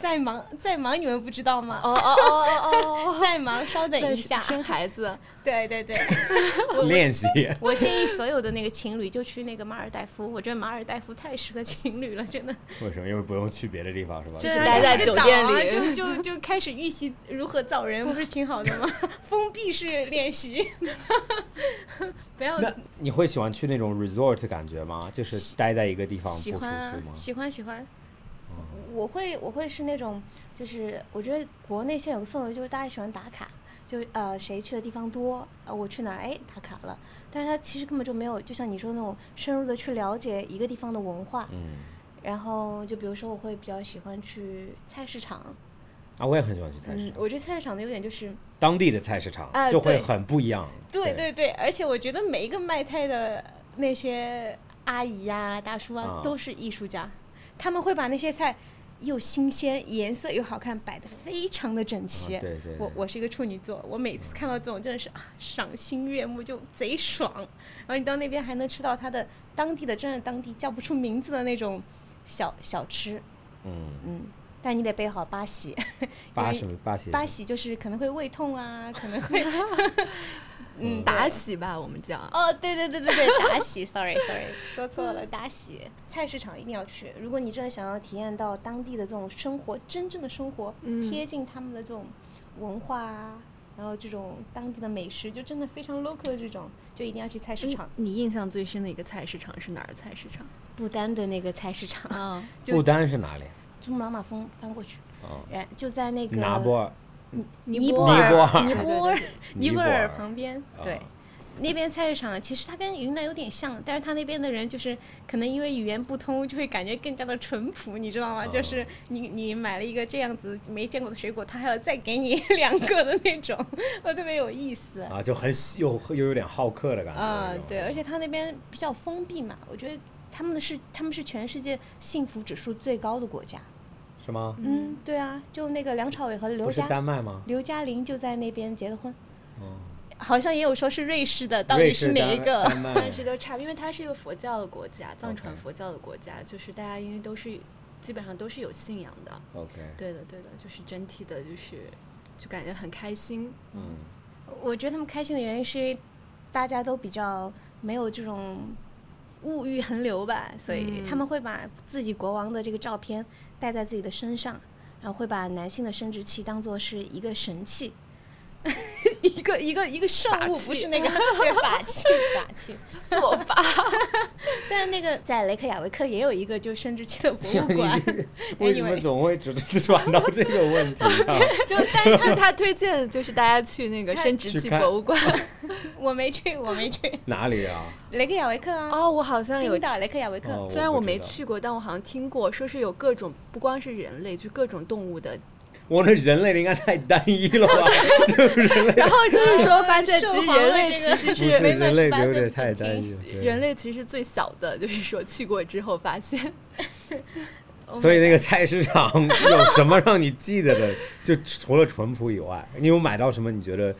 再忙在忙，你们不知道吗？哦哦哦哦哦，在忙，稍等一下。生孩子。对 对对，练习。我建议所有的那个情侣就去那个马尔代夫，我觉得马尔代夫太适合情侣了，真的。为什么？因为不用去别的地方，是吧？就是待在酒店里就就就开始预习如何造人，不是挺好的吗？封闭式练习。不要。那你会喜欢去那种 resort 感觉吗？就是待在一个地方不出去喜欢？喜欢喜欢。我会我会是那种，就是我觉得国内现在有个氛围，就是大家喜欢打卡，就呃谁去的地方多，呃我去哪儿哎打卡了，但是他其实根本就没有，就像你说那种深入的去了解一个地方的文化。嗯。然后就比如说，我会比较喜欢去菜市场。啊，我也很喜欢去菜市嗯场，，我觉得菜市场的优点就是，当地的菜市场啊就会很不一样。对对对，而且我觉得每一个卖菜的那些阿姨呀、大叔啊啊，都是艺术家，他们会把那些菜又新鲜、颜色又好看，摆的非常的整齐。啊对对对我我是一个处女座，我每次看到这种真的是啊赏心悦目，就贼爽。然后你到那边还能吃到它的当地的，真的当地叫不出名字的那种小小吃，嗯，嗯，但你得备好八喜。巴因为什么巴西？八喜就是可能会胃痛啊，可能会，嗯，打喜吧，我们叫。哦，对对对对对，打喜，sorry sorry，说错了，打喜。菜市场一定要去，如果你真的想要体验到当地的这种生活，真正的生活，嗯贴近他们的这种文化啊，然后这种当地的美食，就真的非常 local 的这种，就一定要去菜市嗯场。你印象最深的一个菜市场是哪儿的菜市场？不丹的那个菜市场，啊，就不丹是哪里？珠穆朗玛峰翻过去，哦，然就在那个拿波尔。尼泊尔，尼泊尔尼泊尔，尼泊尔 尼泊尔旁边，对啊。那边菜市场其实它跟云南有点像，但是它那边的人就是可能因为语言不通，就会感觉更加的淳朴，你知道吗？哦就是你你买了一个这样子没见过的水果，他还要再给你两个的那种，我特别有意思。啊，就很喜又又有点好客的感觉。啊对，而且他那边比较封闭嘛，我觉得他们的是他们是全世界幸福指数最高的国家。是吗？嗯，对啊，就那个梁朝伟和刘不是嘉丹麦吗？刘嘉玲就在那边结的婚，嗯，好像也有说是瑞士的，到底是哪一个？但是都差，因为它是一个佛教的国家，藏传佛教的国家，就是大家因为都是基本上都是有信仰的。OK，对的，对的，就是整体的，就是就感觉很开心。嗯，我觉得他们开心的原因是因为大家都比较没有这种物欲横流吧，所以嗯他们会把自己国王的这个照片戴在自己的身上，然后会把男性的生殖器当做是一个神器。一个一个一个圣物，不是那个 对法器，法器。做法，但那个在雷克雅未克也有一个就生殖器的博物馆，为什么总会只转到这个问题上？就但是就他推荐就是大家去那个生殖器博物馆。我没去，我没去哪里啊？雷克雅未克啊，哦，我好像有冰岛雷克雅未克。哦虽然我没去过，但我好像听过，说是有各种不光是人类，就各种动物的。我那人类的应该太单一了吧？就人类然后就是说，发现其实人类其实不是人类18岁有点太单一了。人类其实是最小的，就是说去过之后发现，所以那个菜市场有什么让你记得的？就除了淳朴以外，你有买到什么你觉得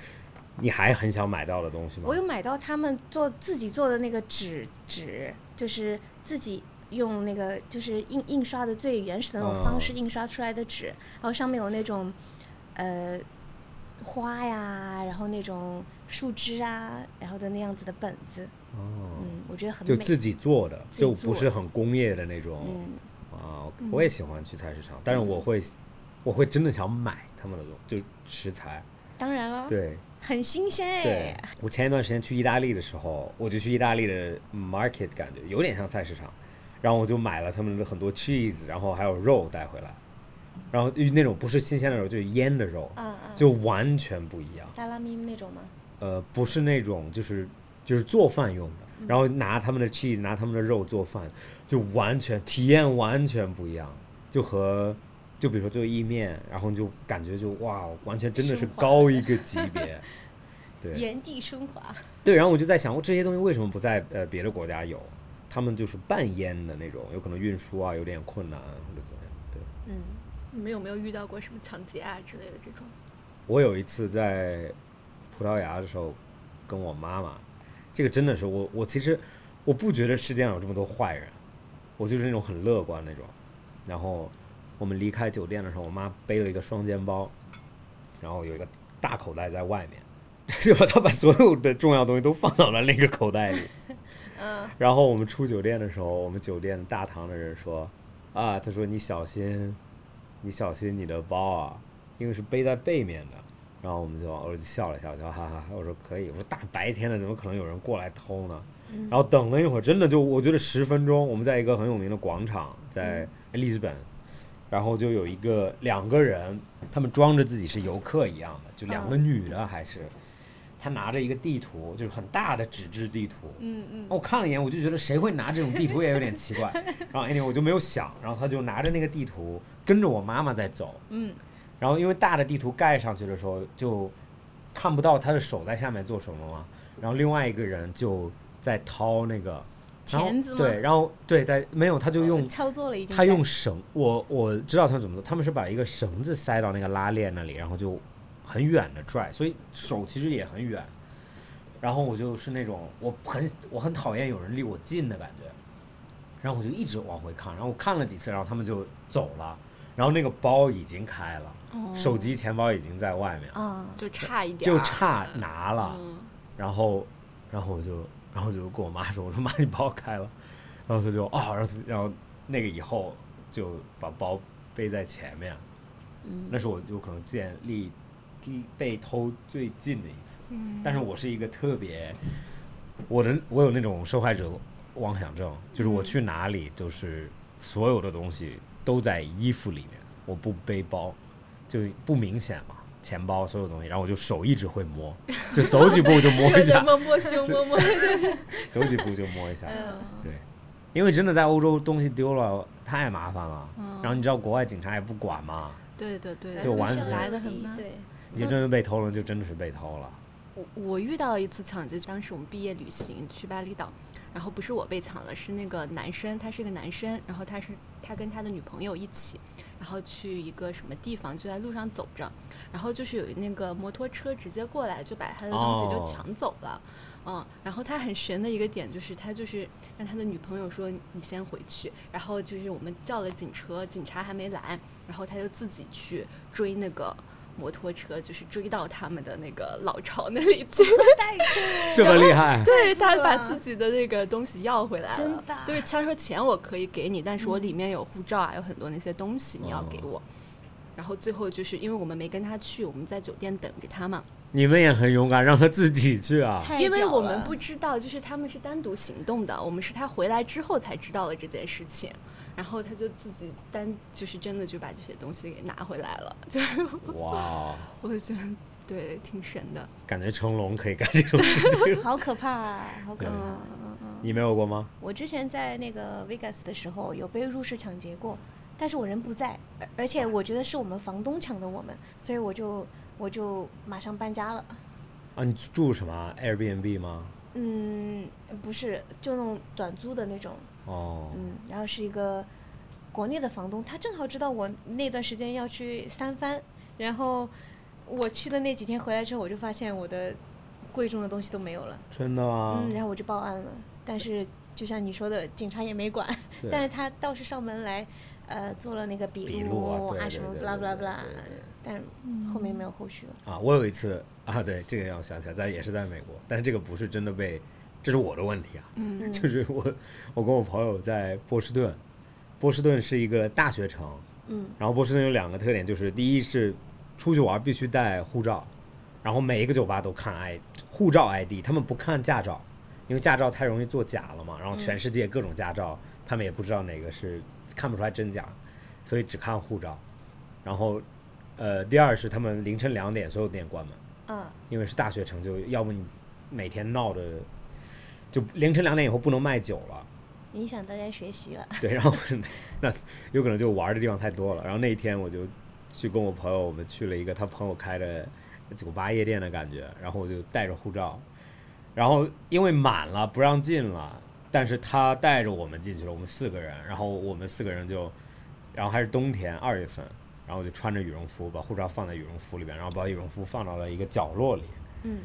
你还很想买到的东西吗？我有买到他们做自己做的那个纸纸，就是自己用那个就是印印刷的最原始的那种方式哦印刷出来的纸，然后上面有那种呃花呀，然后那种树枝啊，然后的那样子的本子，哦，嗯，我觉得很美。就自己做的，就不是很工业的那种。嗯，啊，我也喜欢去菜市场，但是我会，我会真的想买他们的东就食材。当然了，对。很新鲜对。哎。，我前一段时间去意大利的时候，我就去意大利的 market，感觉有点像菜市场，然后我就买了他们的很多 cheese，然后还有肉带回来，然后那种不是新鲜的肉，就是腌的肉，嗯嗯，就完全不一样。萨拉米那种吗？呃，不是那种就是就是做饭用的，然后拿他们的 cheese，拿他们的肉做饭，就完全体验完全不一样，就和就比如说做意面，然后你就感觉就哇，完全真的是高一个级别。对原地升华。对，然后我就在想，我这些东西为什么不在呃别的国家有？他们就是半淹的那种，有可能运输啊有点困难或者怎么样。对嗯，你们有没有遇到过什么抢劫啊之类的这种？我有一次在葡萄牙的时候，跟我妈妈，这个真的是我我其实我不觉得世界上有这么多坏人，我就是那种很乐观那种。然后我们离开酒店的时候，我妈背了一个双肩包，然后有一个大口袋在外面，结果她把所有的重要东西都放到了那个口袋里。嗯，然后我们出酒店的时候，我们酒店大堂的人说：“啊，他说你小心，你小心你的包啊，因为是背在背面的。”然后我们就我就笑了笑，我就哈哈，我说可以，我说大白天的怎么可能有人过来偷呢？然后等了一会儿，真的就我觉得十分钟，我们在一个很有名的广场，在利兹本，然后就有一个两个人，他们装着自己是游客一样的，就两个女的还是，她拿着一个地图，就是很大的纸质地图，嗯嗯，我看了一眼，我就觉得谁会拿这种地图也有点奇怪。然后 anyway 我就没有想，然后他就拿着那个地图跟着我妈妈在走。嗯。然后因为大的地图盖上去的时候就看不到他的手在下面做什么嘛，然后另外一个人就在掏那个钳子吗对，然后对，在没有他就用操作了已经。他用绳，我我知道他们怎么做，他们是把一个绳子塞到那个拉链那里，然后就很远的拽，所以手其实也很远。然后我就是那种我很我很讨厌有人离我近的感觉，然后我就一直往回看，然后我看了几次，然后他们就走了，然后那个包已经开了，哦手机钱包已经在外面就差一点就，差拿了。嗯。然后，然后我就，然后我就跟我妈说，我说 妈，你包开了，然后她就啊、然后然后那个以后就把包背在前面，嗯。那是我就可能见离离被偷最近的一次，嗯但是我是一个特别，我的我有那种受害者妄想症，就是我去哪里都是所有的东西都在衣服里面，我不背包，就不明显嘛。钱包所有东西，然后我就手一直会摸，就走几步就摸一下，摸摸胸，摸摸。走几步就摸一下。嗯对，因为真的在欧洲东西丢了太麻烦了，嗯然后你知道国外警察也不管嘛，对的对，就完全来的很慢。对，你就真的被偷了，就真的是被偷了。我我遇到一次抢劫，当时我们毕业旅行去巴厘岛，然后不是我被抢了，是那个男生，他是个男生，然后他是他跟他的女朋友一起，然后去一个什么地方，就在路上走着，然后就是有那个摩托车直接过来，就把他的东西就哦抢走了。嗯，然后他很神的一个点就是，他就是让他的女朋友说你先回去，然后就是我们叫了警车，警察还没来，然后他就自己去追那个摩托车，就是追到他们的那个老巢那里去。这么厉害，对他把自己的那个东西要回来了，真的就是他说钱我可以给你，但是我里面有护照啊，有很多那些东西你要给我。然后最后就是因为我们没跟他去，我们在酒店等着他嘛，你们也很勇敢，让他自己去啊。因为我们不知道，就是他们是单独行动的，我们是他回来之后才知道了这件事情，然后他就自己单就是真的就把这些东西给拿回来了，就是哇哦，我会觉得对挺神的。感觉成龙可以干这种事情。好可怕、啊，好可怕。你没有过吗？我之前在那个 Vegas 的时候有被入室抢劫过，但是我人不在，而而且我觉得是我们房东抢的我们，所以我就我就马上搬家了。啊，你住什么 Airbnb 吗？嗯，不是，就那种短租的那种，哦，嗯，然后是一个国内的房东，他正好知道我那段时间要去三藩，然后我去的那几天回来之后，我就发现我的贵重的东西都没有了，真的吗？嗯，然后我就报案了，但是就像你说的，警察也没管，但是他倒是上门来，呃，做了那个笔笔录啊什么对 blah 对 blah blah，但后面没有后续了。啊，我有一次啊，对，这个让我想起来，在也是在美国，但是这个不是真的被，这是我的问题啊，嗯就是我我跟我朋友在波士顿，波士顿是一个大学城，嗯，然后波士顿有两个特点，就是第一是出去玩必须带护照，然后每一个酒吧都看 I 护照 ID，他们不看驾照，因为驾照太容易作假了嘛，然后全世界各种驾照，他们也不知道哪个是看不出来真假，所以只看护照。然后，呃，第二是他们凌晨两点所有店关门，嗯，因为是大学城，就要不你每天闹的，就凌晨两点以后不能卖酒了。影响大家学习了。对，然后那有可能就玩的地方太多了。然后那一天我就去跟我朋友，我们去了一个他朋友开的酒吧夜店的感觉，然后我就带着护照，然后因为满了不让进了，但是他带着我们进去了，我们四个人，然后我们四个人就，然后还是冬天二月份，然后我就穿着羽绒服，把护照放在羽绒服里边，然后把羽绒服放到了一个角落里，嗯，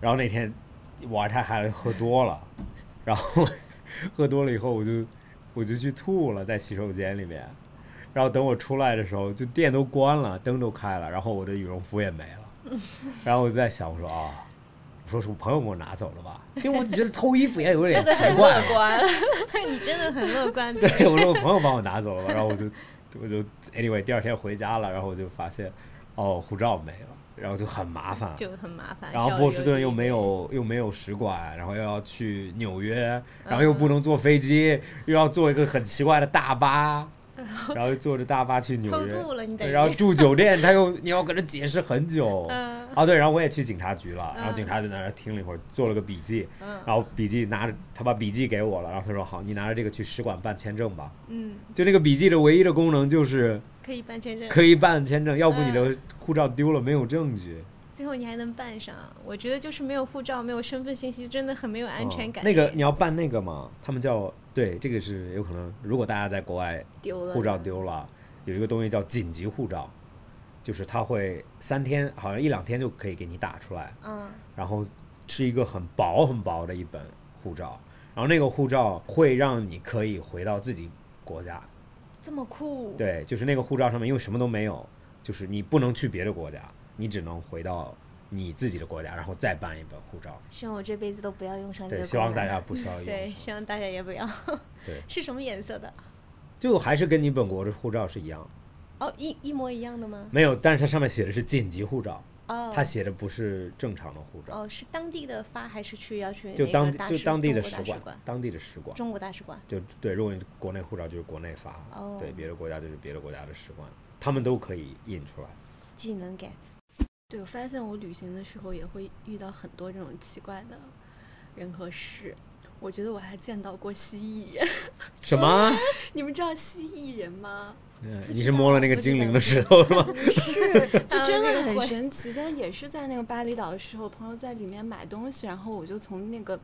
然后那天玩太嗨了，喝多了，然后喝多了以后，我就我就去吐了，在洗手间里面，然后等我出来的时候，就店都关了，灯都开了，然后我的羽绒服也没了。然后我就在想，我说啊，我说是我朋友给我拿走了吧？因为我就觉得偷衣服也有点奇怪乐。观。你真的很乐观。对，我说我朋友帮我拿走了吧，然后我就我就 anyway 第二天回家了，然后我就发现哦护照没了，然后就很麻烦。就很麻烦。然后波士顿又没有又没有使馆，然后又要去纽约，然后又不能坐飞机，又要坐一个很奇怪的大巴，然后坐着大巴去纽约。然后住酒店，他又你要跟他解释很久。嗯。哦对，然后我也去警察局了，然后警察就在那听了一会儿，做了个笔记，然后笔记拿着他把笔记给我了，然后他说好，你拿着这个去使馆办签证吧。嗯。就那个笔记的唯一的功能就是可以办签证，可以办签证，要不你的护照丢了没有证据。最后你还能办上，我觉得就是没有护照、没有身份信息，真的很没有安全感。那个你要办那个嘛？他们叫对，这个是有可能。如果大家在国外丢了护照丢了，有一个东西叫紧急护照，就是它会三天，好像一两天就可以给你打出来。嗯。然后是一个很薄很薄的一本护照，然后那个护照会让你可以回到自己国家。这么酷？对，就是那个护照上面因为什么都没有，就是你不能去别的国家。你只能回到你自己的国家，然后再办一本护照。希望我这辈子都不要用上这个。对，希望大家不 需要用。对，希望大家也不要。对。是什么颜色的？就还是跟你本国的护照是一样。哦，一一模一样的吗？没有，但是它上面写的是紧急护照。哦。它写的不是正常的护照。哦，是当地的发还是去要去就当地就当地的使馆，当地的使馆。中国大使馆。就对，如果你国内护照就是国内发，哦。对，别的国家就是别的国家的使馆，他们都可以印出来。技能 get。对，我发现我旅行的时候也会遇到很多这种奇怪的人和事。我觉得我还见到过蜥蜴人。什么？你们知道蜥蜴人吗？嗯，你是摸了那个精灵的石头是吗？不 是，就真的很神奇。但也是在那个巴厘岛的时候，朋友在里面买东西，然后我就从那个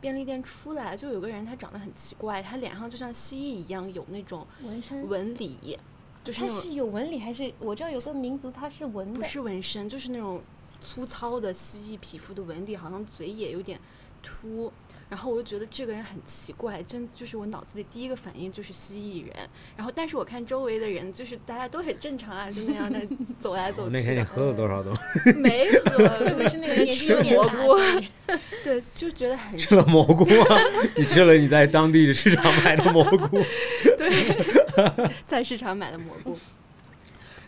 便利店出来，就有个人他长得很奇怪，他脸上就像蜥蜴一样有那种纹身纹理。就是他是有纹理还是？我知道有个民族他是纹的，不是纹身，就是那种粗糙的蜥蜴皮肤的纹理，好像嘴也有点凸。然后我就觉得这个人很奇怪，真就是我脑子里第一个反应就是蜥蜴人。然后但是我看周围的人，就是大家都很正常啊，就那样的 走来走去。那天你喝了多少东西？没 喝，不是那个吃了蘑菇。对，就觉得很吃了蘑菇啊！你吃了你在当地的市场买的蘑菇？对。在市场买的蘑菇，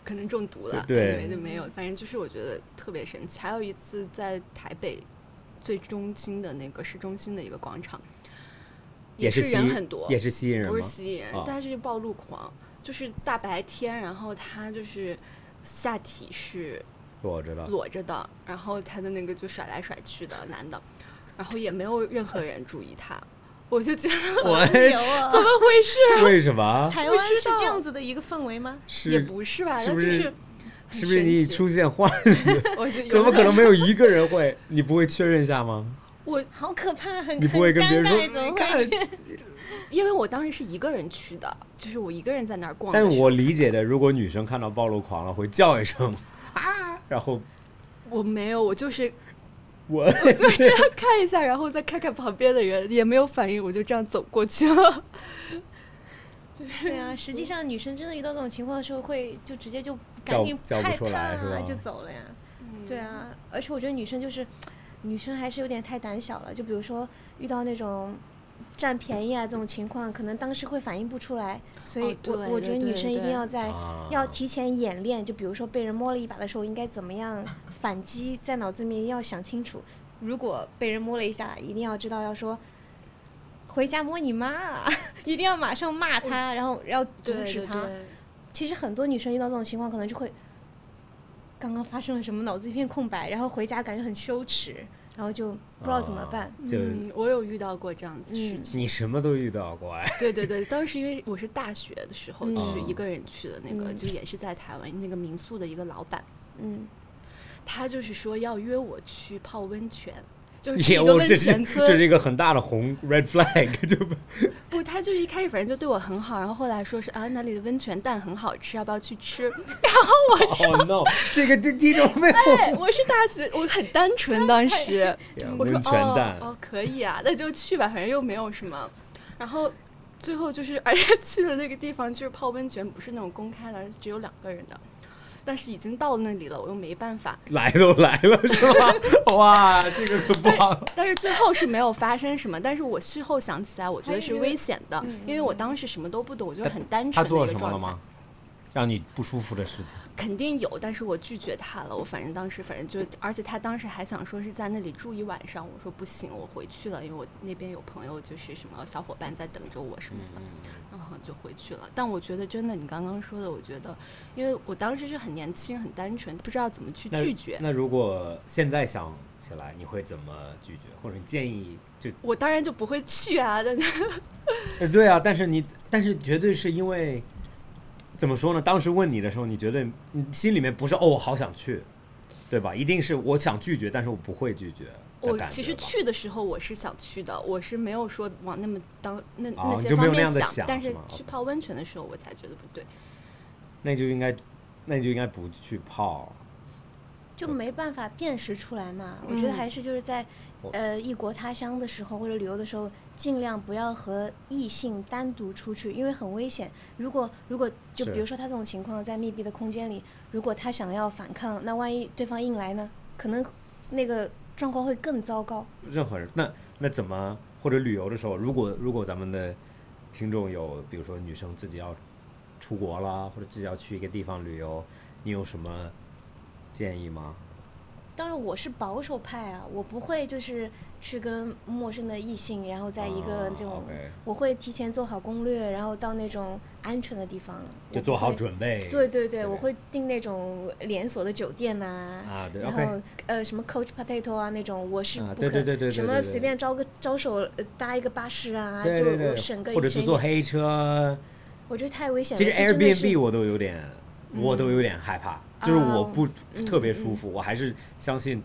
可能中毒了，对，就没有。反正就是我觉得特别神奇。还有一次在台北最中心的那个市中心的一个广场，也是人很多，也是吸引人，不是吸引人，但是暴露狂，就是大白天，然后他就是下体是裸着的，裸着的，然后他的那个就甩来甩去的男的，然后也没有任何人注意他。我就觉得我 怎么回事？为什么？台湾是这样子的一个氛围吗？也不是吧，是不是？是不是你出现幻觉？怎么可能没有一个人会？你不会确认一下吗？我好可怕，很你不会跟别人说？你看，因为我当时是一个人去的，就是我一个人在那儿逛。但我理解的，如果女生看到暴露狂了，会叫一声啊，然后我没有，我就是。我我就这样看一下，然后再看看旁边的人，也没有反应，我就这样走过去了。对啊，实际上女生真的遇到这种情况的时候，会就直接就赶紧害怕就走了呀。对啊，而且我觉得女生就是女生还是有点太胆小了。就比如说遇到那种占便宜啊这种情况，可能当时会反应不出来。所以我我觉得女生一定要在要提前演练。就比如说被人摸了一把的时候，应该怎么样反击，在脑子里面要想清楚。如果被人摸了一下，一定要知道要说。回家摸你妈，一定要马上骂他，然后要阻止他。其实很多女生遇到这种情况，可能就会刚刚发生了什么，脑子一片空白，然后回家感觉很羞耻，然后就不知道怎么办。嗯，我有遇到过这样子事情。你什么都遇到过哎？对对对，当时因为我是大学的时候去一个人去的那个，就也是在台湾那个民宿的一个老板，嗯，他就是说要约我去泡温泉。就是一个温泉村，这是一个很大的红 red flag，就不不，他就是一开始反正就对我很好，然后后来说是啊，那里的温泉蛋很好吃，要不要去吃？然后我说 no，这个这这种没有，我是大学，我很单纯，当时我说哦哦可以啊，那就去吧，反正又没有什么。然后最后就是，而且去的那个地方就是泡温泉，不是那种公开的，只有两个人的。但是已经到那里了，我又没办法。来都来了是吧？哇，这个可不好。但是最后是没有发生什么，但是我事后想起来，我觉得是危险的，因为我当时什么都不懂，我就很单纯的一个状态。让你不舒服的事情肯定有，但是我拒绝他了。我反正当时反正就，而且他当时还想说是在那里住一晚上。我说不行，我回去了，因为我那边有朋友，就是什么小伙伴在等着我什么的，然后就回去了。但我觉得真的，你刚刚说的，我觉得，因为我当时是很年轻、很单纯，不知道怎么去拒绝。那如果现在想起来，你会怎么拒绝？或者你建议就我当然就不会去啊。呃，对啊，但是你，但是绝对是因为。怎么说呢？当时问你的时候，你觉得你心里面不是哦，我好想去，对吧？一定是我想拒绝，但是我不会拒绝。我其实去的时候我是想去的，我是没有说往那么当那那些方面想，但是去泡温泉的时候我才觉得不对。那就应该，那就应该不去泡。就没办法辨识出来嘛？我觉得还是就是在。呃，异国他乡的时候或者旅游的时候，尽量不要和异性单独出去，因为很危险。如果如果就比如说他这种情况，在密闭的空间里，如果他想要反抗，那万一对方硬来呢？可能那个状况会更糟糕。任何人，那那怎么或者旅游的时候，如果如果咱们的听众有，比如说女生自己要出国啦，或者自己要去一个地方旅游，你有什么建议吗？当然我是保守派啊，我不会就是去跟陌生的异性，然后在一个这种，我会提前做好攻略，然后到那种安全的地方，就做好准备。对对对，我会订那种连锁的酒店呐，啊对，然后呃什么 Coach Potato 啊那种，我是不可什么随便招个招手搭一个巴士啊，就省个或者是坐黑车，我觉得太危险了。其实 Airbnb 我都有点，我都有点害怕。就是我不特别舒服，我还是相信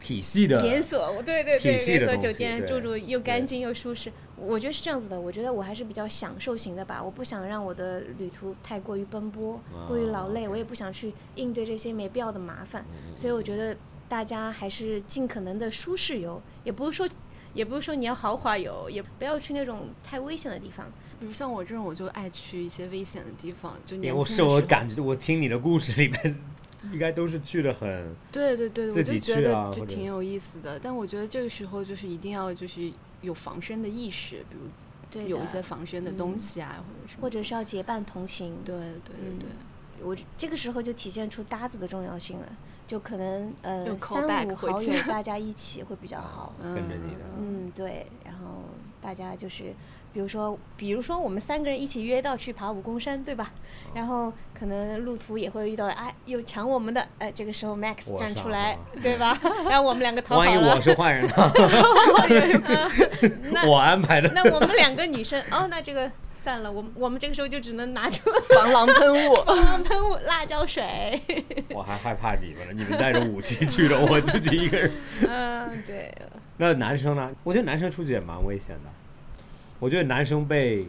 体系的连锁，对对对，连锁酒店住住又干净又舒适，我觉得是这样子的。我觉得我还是比较享受型的吧，我不想让我的旅途太过于奔波，过于劳累，我也不想去应对这些没必要的麻烦。所以我觉得大家还是尽可能的舒适游，也不是说也不是说你要豪华游，也不要去那种太危险的地方。比如像我这种，我就爱去一些危险的地方。就年我是我感觉，我听你的故事里面。应该都是去的很，对对对，我就觉得就挺有意思的。但我觉得这个时候就是一定要就是有防身的意识，比如有一些防身的东西啊，或者是或者是要结伴同行。对对对对，我这个时候就体现出搭子的重要性了，就可能呃三五好友大家一起会比较好，跟着你的，嗯对，然后大家就是。比如说，比如说我们三个人一起约到去爬武功山，对吧？然后可能路途也会遇到，哎，有抢我们的，哎，这个时候 Max 站出来，对吧？然后我们两个逃万一我是坏人呢？我安排的。那我们两个女生，哦，那这个算了。我我们这个时候就只能拿出防狼喷雾、防狼喷雾、辣椒水。我还害怕你们了，你们带着武器去了，我自己一个人。嗯，对。那男生呢？我觉得男生出去也蛮危险的。我觉得男生被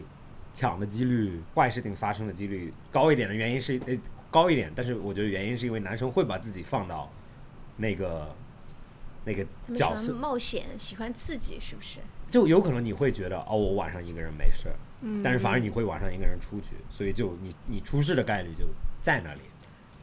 抢的几率、坏事情发生的几率高一点的原因是，呃，高一点。但是我觉得原因是因为男生会把自己放到那个那个角色，冒险，喜欢刺激，是不是？就有可能你会觉得，哦，我晚上一个人没事，嗯，但是反而你会晚上一个人出去，所以就你你出事的概率就在那里。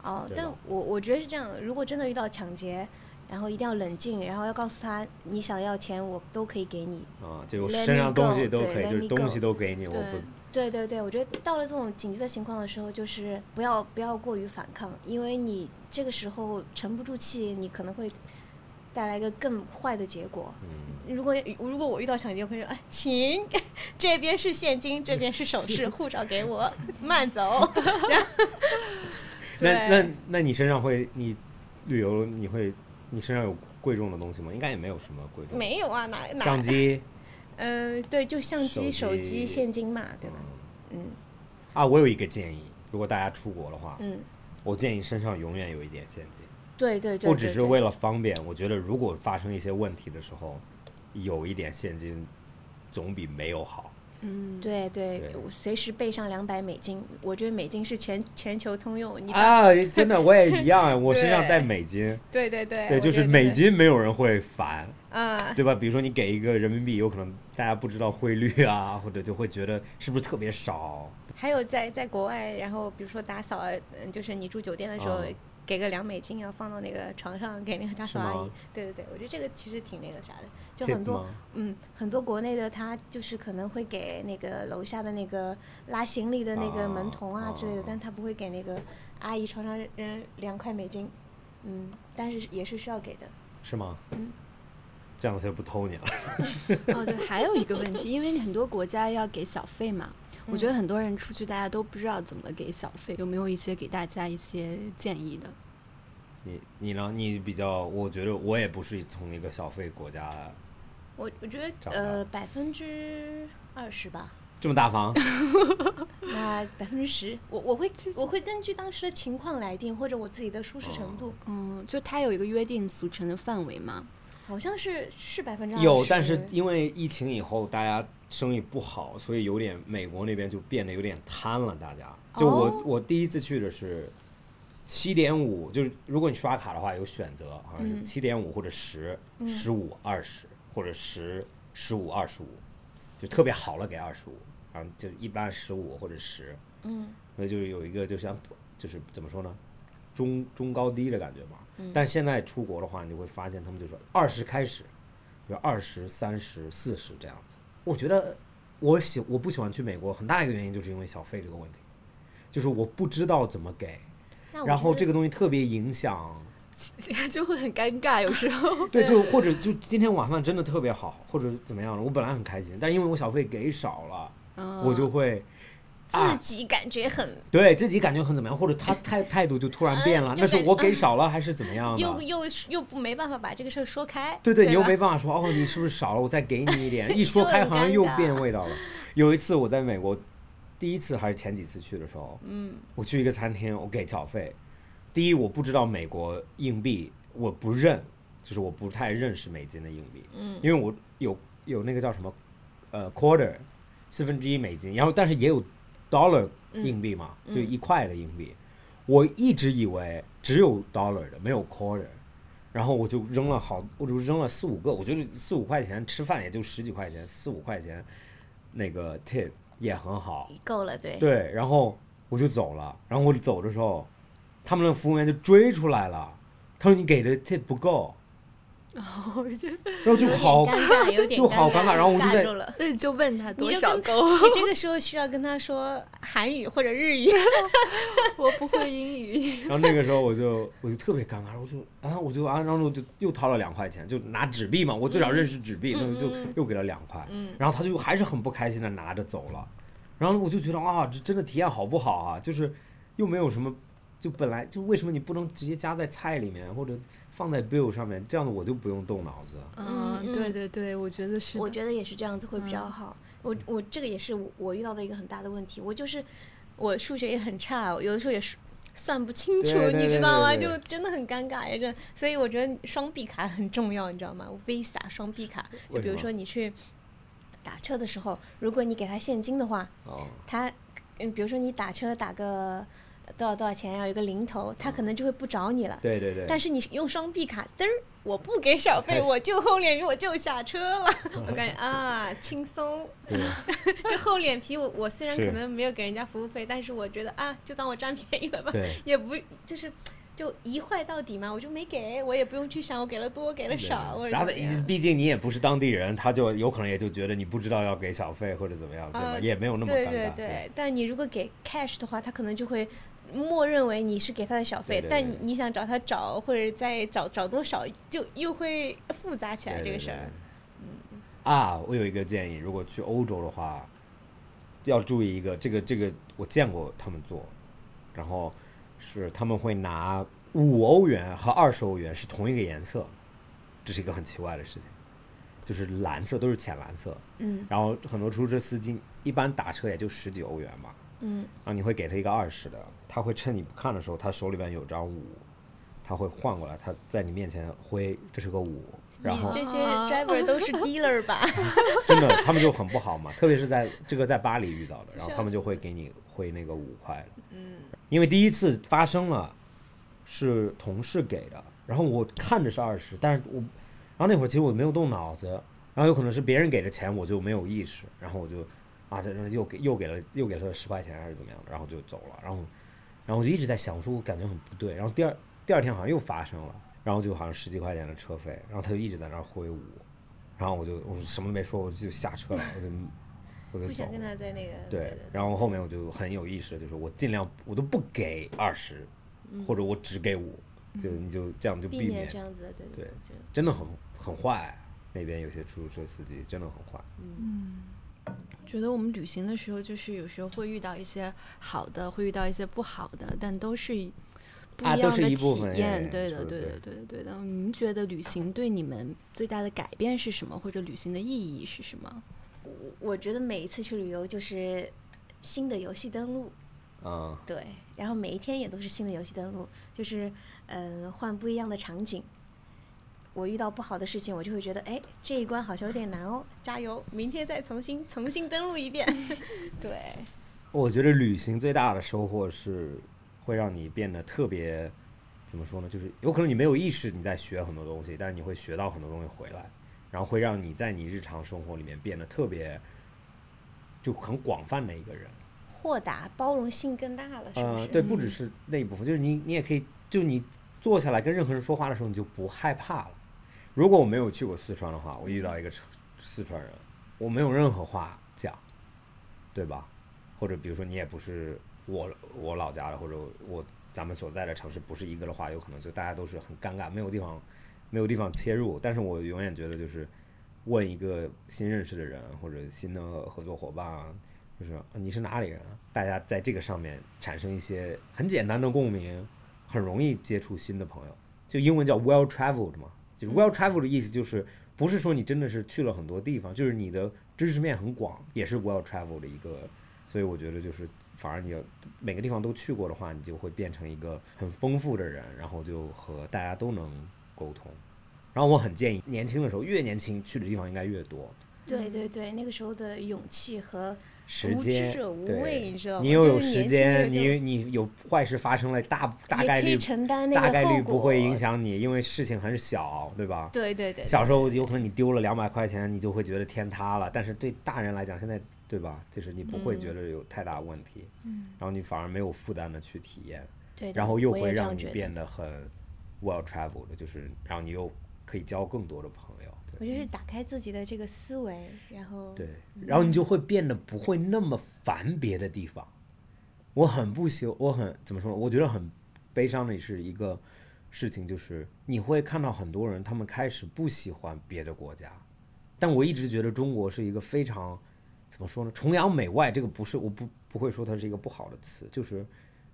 哦，但我我觉得是这样，如果真的遇到抢劫。然后一定要冷静，然后要告诉他，你想要钱我都可以给你。啊，就身上东西都可以，就是东西都给你，我不。对对对，我觉得到了这种紧急的情况的时候，就是不要不要过于反抗，因为你这个时候沉不住气，你可能会带来一个更坏的结果。嗯。如果如果我遇到抢劫，会说，哎，请，这边是现金，这边是首饰，护照给我，慢走。那那那你身上会，你旅游你会？你身上有贵重的东西吗？应该也没有什么贵重。没有啊，哪哪？相机。嗯，对，就相机、手机、现金嘛，对吧？嗯。啊，我有一个建议，如果大家出国的话，嗯，我建议身上永远有一点现金。对对对。不只是为了方便，我觉得如果发生一些问题的时候，有一点现金总比没有好。嗯，对对，随时备上两百美金，我觉得美金是全全球通用。你啊，真的我也一样，我身上带美金。对对对，对，就是美金没有人会烦，啊，对吧？比如说你给一个人民币，有可能大家不知道汇率啊，或者就会觉得是不是特别少？还有在在国外，然后比如说打扫，嗯，就是你住酒店的时候。嗯给个两美金，要放到那个床上给那个打扫阿姨。对对对，我觉得这个其实挺那个啥的，就很多嗯，很多国内的他就是可能会给那个楼下的那个拉行李的那个门童啊啊之类的，啊但他不会给那个阿姨床上扔两块美金，嗯，但是也是需要给的。是吗？嗯这样他就不偷你了。哦，对，还有一个问题，因为很多国家要给小费嘛，我觉得很多人出去大家都不知道怎么给小费，有没有一些给大家一些建议的？你你呢？你比较，我觉得我也不是从一个小费国家我我觉得呃百分之二十吧，这么大方。那百分之十，我我会我会根据当时的情况来定，或者我自己的舒适程度，嗯，就它有一个约定俗成的范围嘛。好像是是百分之有，但是因为疫情以后，大家生意不好，所以有点美国那边就变得有点贪了。大家，就我、哦我第一次去的是七点五，就是如果你刷卡的话有选择，好像是嗯七点五或者十、十五、二十或者十、十五、二十五，就特别好了给二十五，然后就一般十五或者十，嗯所以就是有一个就像就是怎么说呢，中中高低的感觉嘛。嗯但现在出国的话，你就会发现他们就说二十开始，比如二十三十四十这样子。我觉得我喜我不喜欢去美国，很大一个原因就是因为小费这个问题，就是我不知道怎么给，然后这个东西特别影响。就会很尴尬，有时候。对，就或者就今天晚饭真的特别好，或者怎么样了，我本来很开心，但因为我小费给少了，嗯我就会自己感觉很对自己感觉很怎么样，或者他态态度就突然变了，那是我给少了还是怎么样又？又又不没办法把这个事儿说开，对对，你又没办法说哦，你是不是少了？我再给你一点，一说开好像又变味道了。有一次我在美国，第一次还是前几次去的时候，嗯，我去一个餐厅，我给小费。第一，我不知道美国硬币，我不认，就是我不太认识美金的硬币，嗯，因为我有有那个叫什么，呃，quarter，四分之一美金，然后但是也有 dollar 硬币嘛，就一块的硬币，我一直以为只有 dollar 的，没有 quarter。然后我就扔了好，我就扔了四五个，我觉得四五块钱吃饭也就十几块钱，四五块钱，那个 tip 也很好，够了，对，对，然后我就走了，然后我走的时候，他们的服务员就追出来了，他说你给的 tip 不够，然后就好尴尬，有点就好尴尬然后我就在就问他多少够？你这个时候需要跟他说韩语或者日语，我不会英语。然后那个时候我就我就特别尴尬，我说啊，我就啊，然后我就又掏了两块钱，就拿纸币嘛，我最早认识纸币，那我就又给了两块，然后他就还是很不开心的拿着走了，然后我就觉得啊，这真的体验好不好啊？就是又没有什么，就本来就为什么你不能直接加在菜里面或者放在 bill 上面，这样的我就不用动脑子。嗯，嗯对对对，我觉得是。我觉得也是这样子会比较好。我我这个也是我我遇到的一个很大的问题，我就是我数学也很差，有的时候也是算不清楚，对对你知道吗？就真的很尴尬呀，这所以我觉得双币卡很重要，你知道吗？Visa 双币卡，就比如说你去打车的时候，如果你给他现金的话，哦，他嗯，比如说你打车打个多少多少钱，然后有个零头，他可能就会不找你了。对对对，但是你用双币卡，嘚儿，我不给 小费，我就厚脸皮，我就下车了。我感觉啊，轻松，对 就厚脸皮。我我虽然可能没有给人家服务费，但是我觉得啊，就当我占便宜了吧，对也不就是就一坏到底嘛，我就没给，我也不用去想我给了多给了少，然后毕竟你也不是当地人，他就有可能也就觉得你不知道要给小费或者怎么样，对吧？呃也没有那么对尴尬。对对，但你如果给 cash 的话，他可能就会默认为你是给他的小费，对对对但你你想找他找或者再找找多少，就又会复杂起来这个事儿。嗯。啊，我有一个建议，如果去欧洲的话，要注意一个，这个这个我见过他们做，然后是他们会拿五欧元和二十欧元是同一个颜色，这是一个很奇怪的事情，就是蓝色都是浅蓝色，嗯。然后很多出租车司机一般打车也就十几欧元嘛，嗯，然后你会给他一个二十的，他会趁你不看的时候，他手里边有张五，他会换过来，他在你面前挥，这是个五，然后这些 driver 都是 dealer 吧？真的他们就很不好嘛，特别是在这个在巴黎遇到的，然后他们就会给你挥那个五块，嗯，因为第一次发生了，是同事给的，然后我看着是二十，但是我，然后那会儿其实我没有动脑子，然后有可能是别人给的钱我就没有意识，然后我就啊在那又给又给了又给了十块钱还是怎么样的，然后就走了，然后然后我就一直在想，我说我感觉很不对，然后第二第二天好像又发生了，然后就好像十几块钱的车费，然后他就一直在那儿挥舞，然后我就我什么都没说，我就下车了，我就我就走不想跟。他在那个对，然后后面我就很有意识，就是我尽量我都不给二十，或者我只给五，就你就这样就避避免这样子的，对对真的很很坏。那边有些出租车司机真的很坏。觉得我们旅行的时候，就是有时候会遇到一些好的，会遇到一些不好的，但都是不啊都是一样的一部分哎体验。对的，对对的，对的，对的。您觉得旅行对你们最大的改变是什么，或者旅行的意义是什么？我我觉得每一次去旅游就是新的游戏登录，嗯，对，然后每一天也都是新的游戏登录，就是嗯、呃换不一样的场景。我遇到不好的事情，我就会觉得，哎，这一关好像有点难哦，加油，明天再重新 重新登录一遍。对，我觉得旅行最大的收获是会让你变得特别，怎么说呢？就是有可能你没有意识你在学很多东西，但是你会学到很多东西回来，然后会让你在你日常生活里面变得特别就很广泛的一个人。豁达包容性更大了，是不呃，是？对，不只是那一部分，就是你你也可以，就你坐下来跟任何人说话的时候，你就不害怕了。如果我没有去过四川的话，我遇到一个四川人，我没有任何话讲，对吧？或者比如说你也不是我我老家的，或者我咱们所在的城市不是一个的话，有可能就大家都是很尴尬，没有地方没有地方切入。但是我永远觉得就是问一个新认识的人或者新的合作伙伴啊，就是、你是哪里人？大家在这个上面产生一些很简单的共鸣，很容易接触新的朋友。就英文叫 well traveled 嘛，well travel 的意思就是不是说你真的是去了很多地方，就是你的知识面很广，也是 well travel 的一个。所以我觉得就是，反而你要每个地方都去过的话，你就会变成一个很丰富的人，然后就和大家都能沟通。然后我很建议年轻的时候，越年轻去的地方应该越多。对对对，那个时候的勇气和时无知间者无对畏，你知道吗？你又有时间，你你有坏事发生了，大大概率承担那个大概率不会影响你，因为事情很小，对吧？对对对，小时候有可能你丢了两百块钱，你就会觉得天塌了，但是对大人来讲，现在对吧？就是你不会觉得有太大问题，嗯然后你反而没有负担的去体验，对，然后又会让你变得很 well traveled，就是然后你又可以交更多的朋友，对我就是打开自己的这个思维，然后对，然后你就会变得不会那么烦别的地方。我很不喜，我很怎么说呢？我觉得很悲伤的是一个事情，就是你会看到很多人他们开始不喜欢别的国家，但我一直觉得中国是一个非常怎么说呢？崇洋媚外，这个不是我不不会说它是一个不好的词，就是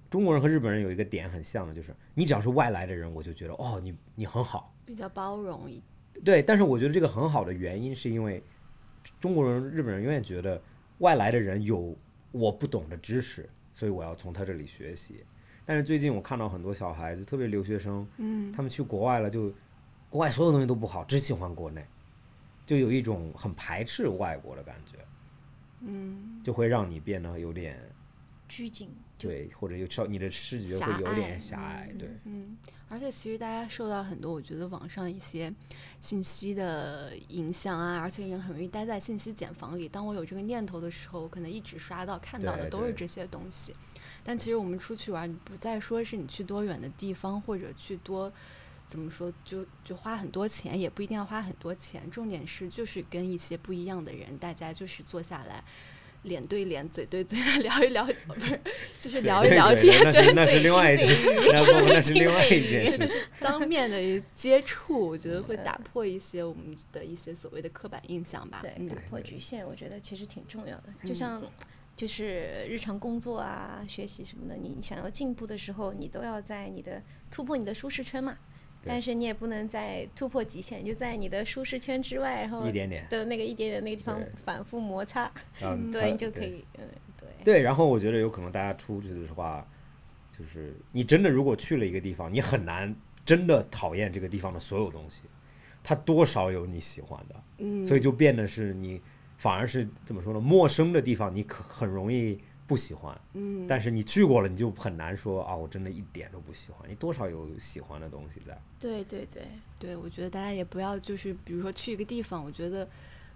中国人和日本人有一个点很像的，就是你只要是外来的人，我就觉得哦，你你很好。比较包容一对，但是我觉得这个很好的原因是因为中国人、日本人永远觉得外来的人有我不懂的知识，所以我要从他这里学习。但是最近我看到很多小孩子，特别留学生，嗯，他们去国外了就，国外所有东西都不好，只喜欢国内，就有一种很排斥外国的感觉，嗯，就会让你变得有点拘谨，对，或者有稍你的视觉会有点隘狭隘，对。嗯，而且其实大家受到很多，我觉得网上一些信息的影响啊，而且人很容易待在信息茧房里。当我有这个念头的时候，我可能一直刷到看到的都是这些东西。但其实我们出去玩，你不再说是你去多远的地方，或者去多怎么说，就就花很多钱，也不一定要花很多钱。重点是就是跟一些不一样的人，大家就是坐下来。脸对脸、嘴对嘴 的聊一聊，不是，就是聊一对对聊天，那是那是嘴另外一件，亲嘴 那是另外一件事情。当面的接触，我觉得会打破一些我们的一些所谓的刻板印象吧。对，嗯打破局限，我觉得其实挺重要的。就像就是日常工作啊、学习什么的，你想要进步的时候，你都要在你的突破你的舒适圈嘛。对但是你也不能再突破极限，就在你的舒适圈之外，然后一点点的那个一点点那个地方反复摩擦，嗯，对你就可以，嗯，对。对，然后我觉得有可能大家出去的话，就是你真的如果去了一个地方，你很难真的讨厌这个地方的所有东西，它多少有你喜欢的，嗯，所以就变得是你反而是怎么说呢？陌生的地方你可很容易不喜欢，嗯，但是你去过了，你就很难说啊，我真的一点都不喜欢。你多少有喜欢的东西在。对对对，对，我觉得大家也不要就是比如说去一个地方，我觉得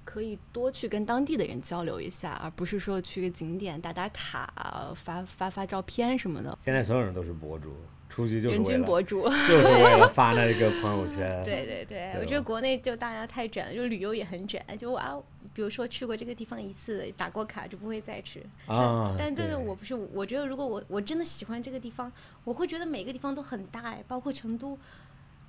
可以多去跟当地的人交流一下，而不是说去个景点打打卡、发发发照片什么的。现在所有人都是博主，出去就是人均博主，就是为了 发那个朋友圈。对对对，对我觉得国内就大家太卷了，就旅游也很卷，就啊，比如说去过这个地方一次，打过卡就不会再去。啊，但真的对我不是，我觉得如果我我真的喜欢这个地方，我会觉得每个地方都很大哎，包括成都，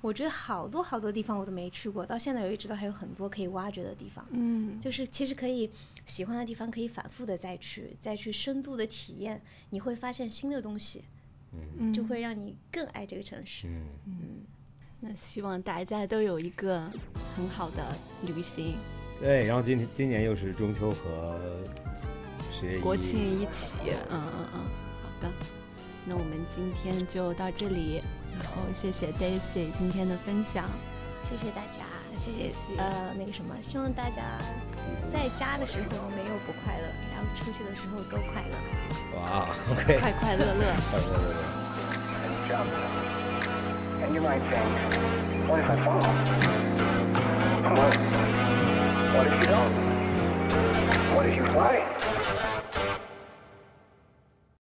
我觉得好多好多地方我都没去过，到现在我一直都还有很多可以挖掘的地方。嗯，就是其实可以喜欢的地方可以反复的再去，再去深度的体验，你会发现新的东西，嗯。就会让你更爱这个城市。嗯。嗯，那希望大家都有一个很好的旅行，对。然后今天今年又是中秋和十月一国庆一起，嗯嗯嗯，好的，那我们今天就到这里，然后谢谢 Daisy 今天的分享，谢谢大家，谢谢，呃，那个什么，希望大家在家的时候没有不快乐，然后出去的时候都快乐。哇，OK，快快乐乐，if? What you?